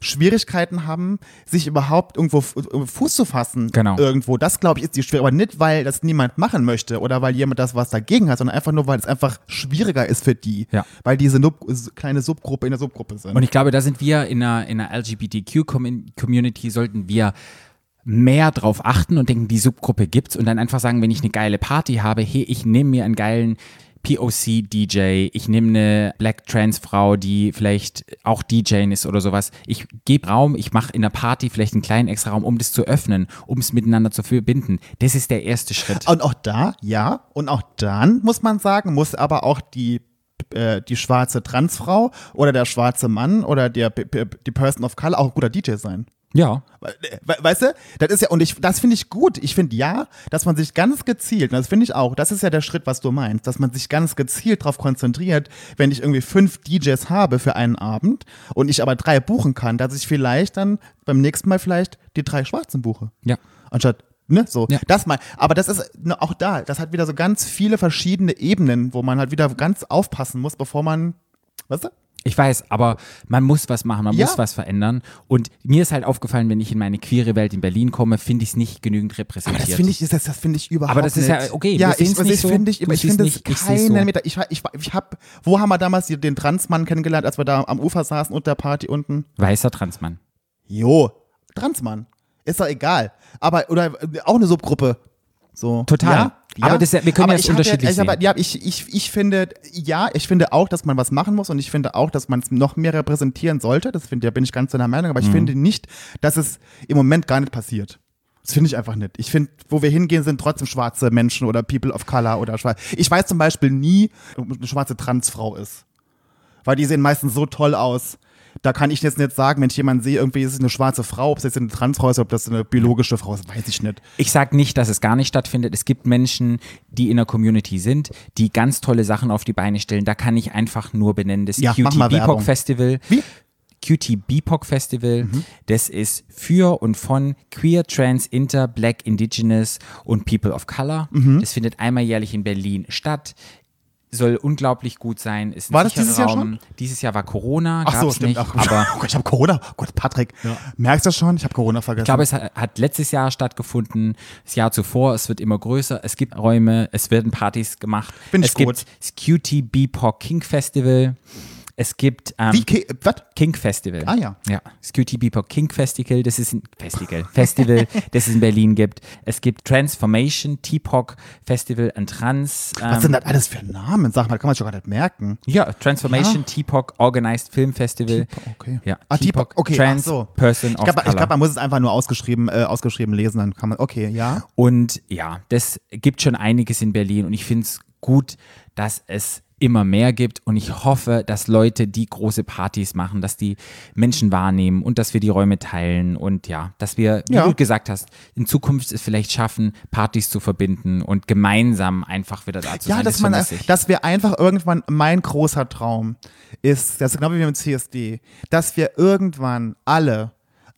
Schwierigkeiten haben, sich überhaupt irgendwo f- Fuß zu fassen. Genau. Irgendwo. Das, glaube ich, ist die Schwierigkeit. Aber nicht, weil das niemand machen möchte oder weil jemand das was dagegen hat, sondern einfach nur, weil es einfach schwieriger ist für die. Ja. Weil diese Nub kleine Subgruppe in der Subgruppe sind. Und ich glaube, da sind wir in einer, in einer LGBTQ-Community, sollten wir mehr drauf achten und denken, die Subgruppe gibt's und dann einfach sagen, wenn ich eine geile Party habe, hey, ich nehme mir einen geilen POC-DJ, ich nehme eine Black Trans-Frau, die vielleicht auch DJ ist oder sowas. Ich gebe Raum, ich mache in der Party vielleicht einen kleinen extra Raum, um das zu öffnen, um es miteinander zu verbinden. Das ist der erste Schritt. Und auch da, ja, und auch dann muss man sagen, muss aber auch die äh, die schwarze Transfrau oder der schwarze Mann oder der die Person of Color auch ein guter DJ sein. Ja, we- Weißt du, das ist ja, und ich, das finde ich gut. Ich finde ja, dass man sich ganz gezielt, und das finde ich auch, das ist ja der Schritt, was du meinst, dass man sich ganz gezielt darauf konzentriert, wenn ich irgendwie fünf DJs habe für einen Abend und ich aber drei buchen kann, dass ich vielleicht dann beim nächsten Mal vielleicht die drei schwarzen buche. ja. Anstatt, ne, so. Ja. Das mal. Aber das ist ne, auch da, das hat wieder so ganz viele verschiedene Ebenen, wo man halt wieder ganz aufpassen muss, bevor man, weißt du? Ich weiß, aber man muss was machen, man Ja. muss was verändern. Und mir ist halt aufgefallen, wenn ich in meine queere Welt in Berlin komme, finde ich es nicht genügend Aber repräsentiert. das finde ich, das, das finde ich überhaupt Aber das ist ja okay, Ja, ich, nicht ich so, finde, ich, ich finde es keinen. Meter. Ich, ich, ich habe, wo haben wir damals den Transmann kennengelernt, als wir da am Ufer saßen und der Party unten? Weißer Transmann. Jo, Transmann. Ist doch egal. Aber, oder auch eine Subgruppe. So. Total. Ja, ja. Aber das ist ja- wir können Aber ja das unterschiedlich ich, aber, sehen. ja, ich, ich, ich finde, ja, ich finde auch, dass man was machen muss und ich finde auch, dass man es noch mehr repräsentieren sollte. Das finde, da bin ich ganz deiner Meinung, aber ich Mhm. finde nicht, dass es im Moment gar nicht passiert. Das finde ich einfach nicht. Ich finde, wo wir hingehen, sind trotzdem schwarze Menschen oder People of Color oder schwarz. Ich weiß zum Beispiel nie, ob eine schwarze Transfrau ist. Weil die sehen meistens so toll aus. Da kann ich jetzt nicht sagen, wenn ich jemanden sehe, irgendwie ist es eine schwarze Frau, ob es jetzt eine Transfrau ist, ob das eine biologische Frau ist, weiß ich nicht. Ich sage nicht, dass es gar nicht stattfindet. Es gibt Menschen, die in der Community sind, die ganz tolle Sachen auf die Beine stellen. Da kann ich einfach nur benennen, das Ja, QT BIPOC. Festival. Wie? QT BIPOC Festival. Das ist für und von Queer, Trans, Inter, Black, Indigenous und People of Color. Das findet einmal jährlich in Berlin statt. Soll unglaublich gut sein. Ist ein War das dieses Jahr Raum. Dieses Jahr war Corona, Ach so, stimmt. nicht. Ach, aber oh Gott, ich habe Corona. Oh Gott, Patrick. Merkst du schon? Ich habe Corona vergessen. Ich glaube, es hat, hat letztes Jahr stattgefunden, das Jahr zuvor, es wird immer größer, es gibt Räume, es werden Partys gemacht. Bin ich es gibt das QT BPOC King Festival, es gibt ähm, Wie, Ki- was? King Festival. Ah, ja. Ja, QT BPOC King Festival, das ist ein Festival, Festival, [LAUGHS] das es in Berlin gibt. Es gibt Transformation, TPOC Festival an Trans. Was ähm, sind das alles für Namen? Sag mal, kann man schon gar nicht merken. ja, Transformation, Ja. TPOC Organized Film Festival. Okay. Ja, Ah, TPOC, okay. Trans so. Person Ich of glaube, Color. glaub, man muss es einfach nur ausgeschrieben, äh, ausgeschrieben lesen, dann kann man, okay, ja. Und ja, das gibt schon einiges in Berlin und ich finde es gut, dass es immer mehr gibt und ich hoffe, dass Leute die große Partys machen, dass die Menschen wahrnehmen und dass wir die Räume teilen und ja, dass wir, wie Ja. du gesagt hast, in Zukunft es vielleicht schaffen, Partys zu verbinden und gemeinsam einfach wieder da zu Ja, sein. dass Das man, dass wir einfach irgendwann, mein großer Traum ist, das ist genau wie mit CSD, dass wir irgendwann alle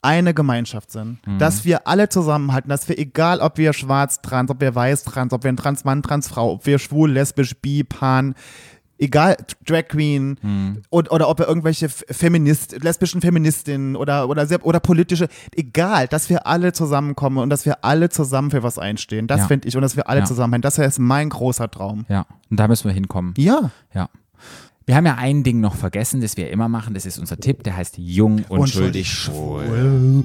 eine Gemeinschaft sind, Mhm. dass wir alle zusammenhalten, dass wir, egal ob wir schwarz, trans, ob wir weiß, trans, ob wir ein Transmann, Transfrau, ob wir schwul, lesbisch, bi, pan, egal, Drag Queen Mhm. und, oder ob wir irgendwelche Feminist, lesbischen Feministinnen oder, oder, sehr, oder politische, egal, dass wir alle zusammenkommen und dass wir alle zusammen für was einstehen. Das Ja. finde ich und dass wir alle Ja. zusammenhalten. Das ist mein großer Traum. ja, und da müssen wir hinkommen. Ja. Ja. Wir haben ja ein Ding noch vergessen, das wir immer machen, das ist unser Tipp, der heißt Jung, unschuldig, schwul.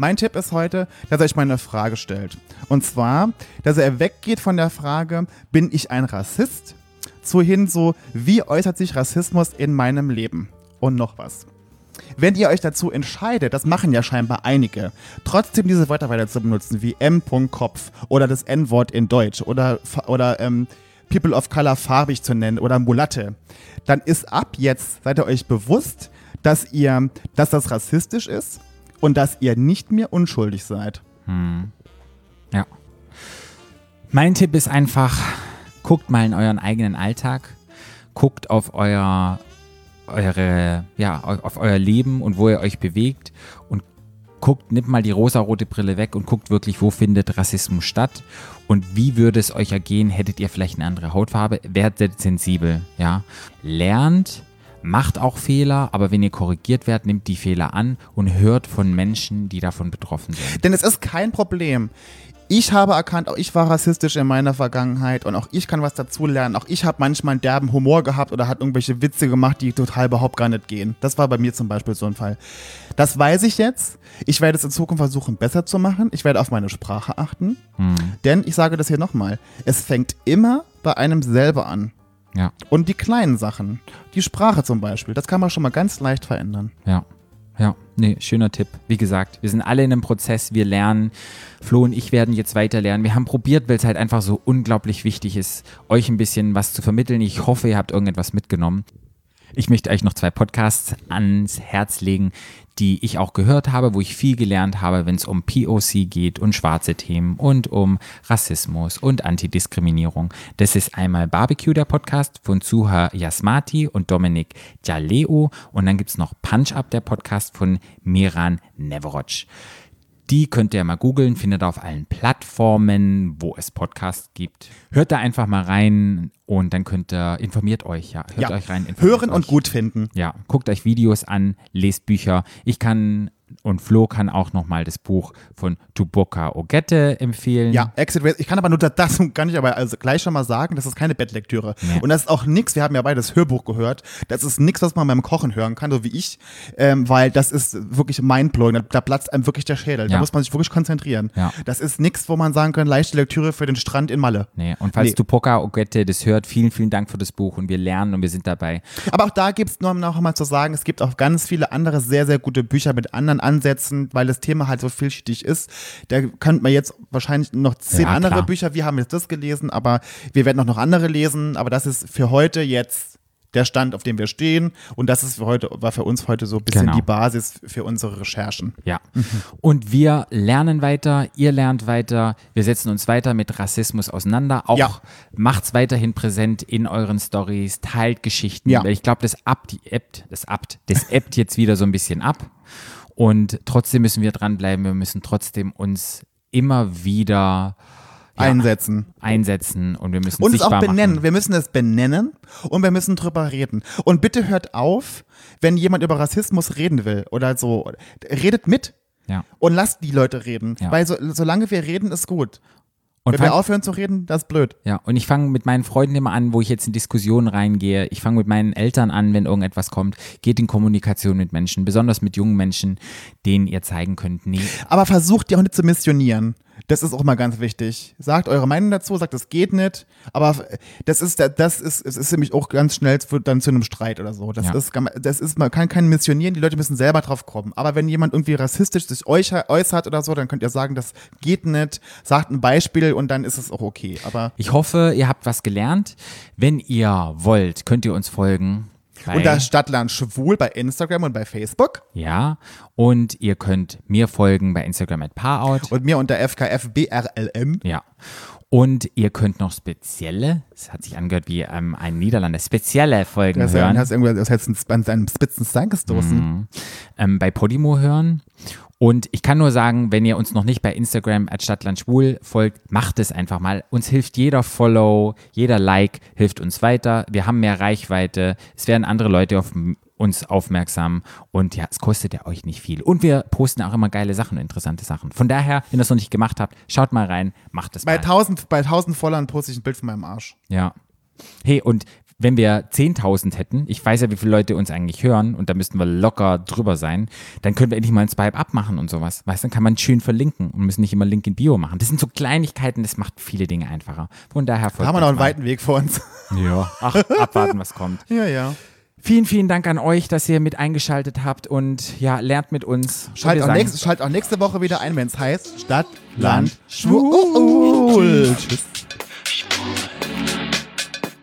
Mein Tipp ist heute, dass er euch mal eine Frage stellt. Und zwar, dass er weggeht von der Frage, bin ich ein Rassist, zu hin so, wie äußert sich Rassismus in meinem Leben? Und noch was. wenn ihr euch dazu entscheidet, das machen ja scheinbar einige, trotzdem diese Wörter weiter zu benutzen, wie M-Kopf oder das N-Wort in Deutsch oder, oder ähm, People of Color farbig zu nennen oder Mulatte, dann ist ab jetzt, seid ihr euch bewusst, dass ihr, dass das rassistisch ist und dass ihr nicht mehr unschuldig seid. Ja. Mein Tipp ist einfach, guckt mal in euren eigenen Alltag, guckt auf euer, eure, ja, auf euer Leben und wo ihr euch bewegt und guckt, nimmt mal die rosarote Brille weg und guckt wirklich, wo findet Rassismus statt und wie würde es euch ergehen, hättet ihr vielleicht eine andere Hautfarbe, werdet sensibel, ja. Lernt, macht auch Fehler, aber wenn ihr korrigiert werdet, nimmt die Fehler an und hört von Menschen, die davon betroffen sind. Denn es ist kein Problem. Ich habe erkannt, auch ich war rassistisch in meiner Vergangenheit und auch ich kann was dazulernen. Auch ich habe manchmal einen derben Humor gehabt oder hat irgendwelche Witze gemacht, die total überhaupt gar nicht gehen. Das war bei mir zum Beispiel so ein Fall. Das weiß ich jetzt. Ich werde es in Zukunft versuchen, besser zu machen. Ich werde auf meine Sprache achten. Denn ich sage das hier nochmal. Es fängt immer bei einem selber an. Ja, Und die kleinen Sachen, die Sprache zum Beispiel, das kann man schon mal ganz leicht verändern. ja. Ja, nee, schöner Tipp. Wie gesagt, wir sind alle in einem Prozess, wir lernen. Flo und ich werden jetzt weiter lernen. Wir haben probiert, weil es halt einfach so unglaublich wichtig ist, euch ein bisschen was zu vermitteln. Ich hoffe, ihr habt irgendetwas mitgenommen. Ich möchte euch noch zwei Podcasts ans Herz legen, die ich auch gehört habe, wo ich viel gelernt habe, wenn es um POC geht und schwarze Themen und um Rassismus und Antidiskriminierung. Das ist einmal Barbecue, der Podcast von Suha Yasmati und Dominik Jaleo. Und dann gibt es noch Punch Up, der Podcast von Miran Neverotsch. Die könnt ihr mal googeln, findet ihr auf allen Plattformen, wo es Podcasts gibt. Hört da einfach mal rein und dann könnt ihr, informiert euch, ja. Hört Ja. euch rein. Hören und euch. gut finden. Ja, guckt euch Videos an, lest Bücher. Ich kann und Flo kann auch nochmal das Buch von Tuboka Ogette empfehlen. Ja, Exit Race. Ich kann aber nur das, [LAUGHS] das kann ich aber also gleich schon mal sagen, das ist keine Bettlektüre. Nee. Und das ist auch nichts, wir haben ja beide das Hörbuch gehört, das ist nichts, was man beim Kochen hören kann, so wie ich, ähm, weil das ist wirklich mindblowing, da, da platzt einem wirklich der Schädel, da Ja. muss man sich wirklich konzentrieren. Ja. Das ist nichts, wo man sagen kann, leichte Lektüre für den Strand in Malle. Nee, und falls Nee. Tupoka Ogette das hört, vielen, vielen Dank für das Buch und wir lernen und wir sind dabei. Aber auch da gibt es nur noch mal zu sagen, es gibt auch ganz viele andere sehr, sehr gute Bücher mit anderen Ansätzen, weil das Thema halt so vielschichtig ist. Da könnte man jetzt wahrscheinlich noch zehn Ja, andere klar. Bücher, wir haben jetzt das gelesen, aber wir werden auch noch andere lesen, aber das ist für heute jetzt der Stand, auf dem wir stehen und das ist für heute, war für uns heute so ein bisschen Genau. die Basis für unsere Recherchen. Ja. Und wir lernen weiter, ihr lernt weiter, wir setzen uns weiter mit Rassismus auseinander. Auch Ja. macht's weiterhin präsent in euren Stories, teilt Geschichten. Ja. Weil ich glaube, das abt, das abt, das ebbt jetzt wieder so ein bisschen ab. Und trotzdem müssen wir dranbleiben, wir müssen trotzdem uns immer wieder ja, Einsetzen. einsetzen und wir müssen Und es auch benennen. machen. Wir müssen es benennen und wir müssen drüber reden. Und bitte hört auf, wenn jemand über Rassismus reden will oder so. Redet mit Ja. und lasst die Leute reden. Ja. Weil so, solange wir reden, ist gut. Und wenn wir aufhören zu reden, das ist blöd. Ja, und ich fange mit meinen Freunden immer an, wo ich jetzt in Diskussionen reingehe. Ich fange mit meinen Eltern an, wenn irgendetwas kommt. Geht in Kommunikation mit Menschen, besonders mit jungen Menschen, denen ihr zeigen könnt, nee, Aber versucht die auch nicht zu missionieren. Das ist auch mal ganz wichtig. Sagt eure Meinung dazu, sagt, das geht nicht. Aber das ist, das ist, es ist nämlich auch ganz schnell zu- dann zu einem Streit oder so. Das Ja. ist, das ist, man kann keinen missionieren, die Leute müssen selber drauf kommen. Aber wenn jemand irgendwie rassistisch sich euch äußert oder so, dann könnt ihr sagen, das geht nicht. Sagt ein Beispiel und dann ist es auch okay. Aber Ich hoffe, ihr habt was gelernt. Wenn ihr wollt, könnt ihr uns folgen. Bei, unter Stadtland Schwul bei Instagram und bei Facebook ja, und ihr könnt mir folgen bei Instagram at Paarout. und mir unter FKFBRLM. Ja. Und ihr könnt noch spezielle, es hat sich angehört wie ähm, ein Niederlander, spezielle Folgen Das hören. hast irgendwie das heißt an seinem spitzen Stein gestoßen. ähm, bei Podimo hören. Und ich kann nur sagen, wenn ihr uns noch nicht bei Instagram at Stadtlandschwul folgt, macht es einfach mal. Uns hilft jeder Follow, jeder Like hilft uns weiter. Wir haben mehr Reichweite. Es werden andere Leute auf uns aufmerksam. Und ja, es kostet ja euch nicht viel. Und wir posten auch immer geile Sachen, interessante Sachen. Von daher, wenn ihr das noch nicht gemacht habt, schaut mal rein, macht es Bei mal. 1000, bei 1000 Followern poste ich ein Bild von meinem Arsch. Ja. Hey, und wenn wir 10.000 hätten, ich weiß ja, wie viele Leute uns eigentlich hören und da müssten wir locker drüber sein, dann können wir endlich mal ein Swipe abmachen und sowas. Weißt du, dann kann man schön verlinken und müssen nicht immer Link in Bio machen. Das sind so Kleinigkeiten, das macht viele Dinge einfacher. Von daher Da folgt haben wir noch einen mal. weiten Weg vor uns. Ja. Ach, abwarten, was kommt. ja, ja. Vielen, vielen Dank an euch, dass ihr mit eingeschaltet habt und ja, lernt mit uns. Schalt auch, sagen- nächste, schalt auch nächste Woche wieder ein, wenn es heißt Stadt, Land, Schwul. Tschüss.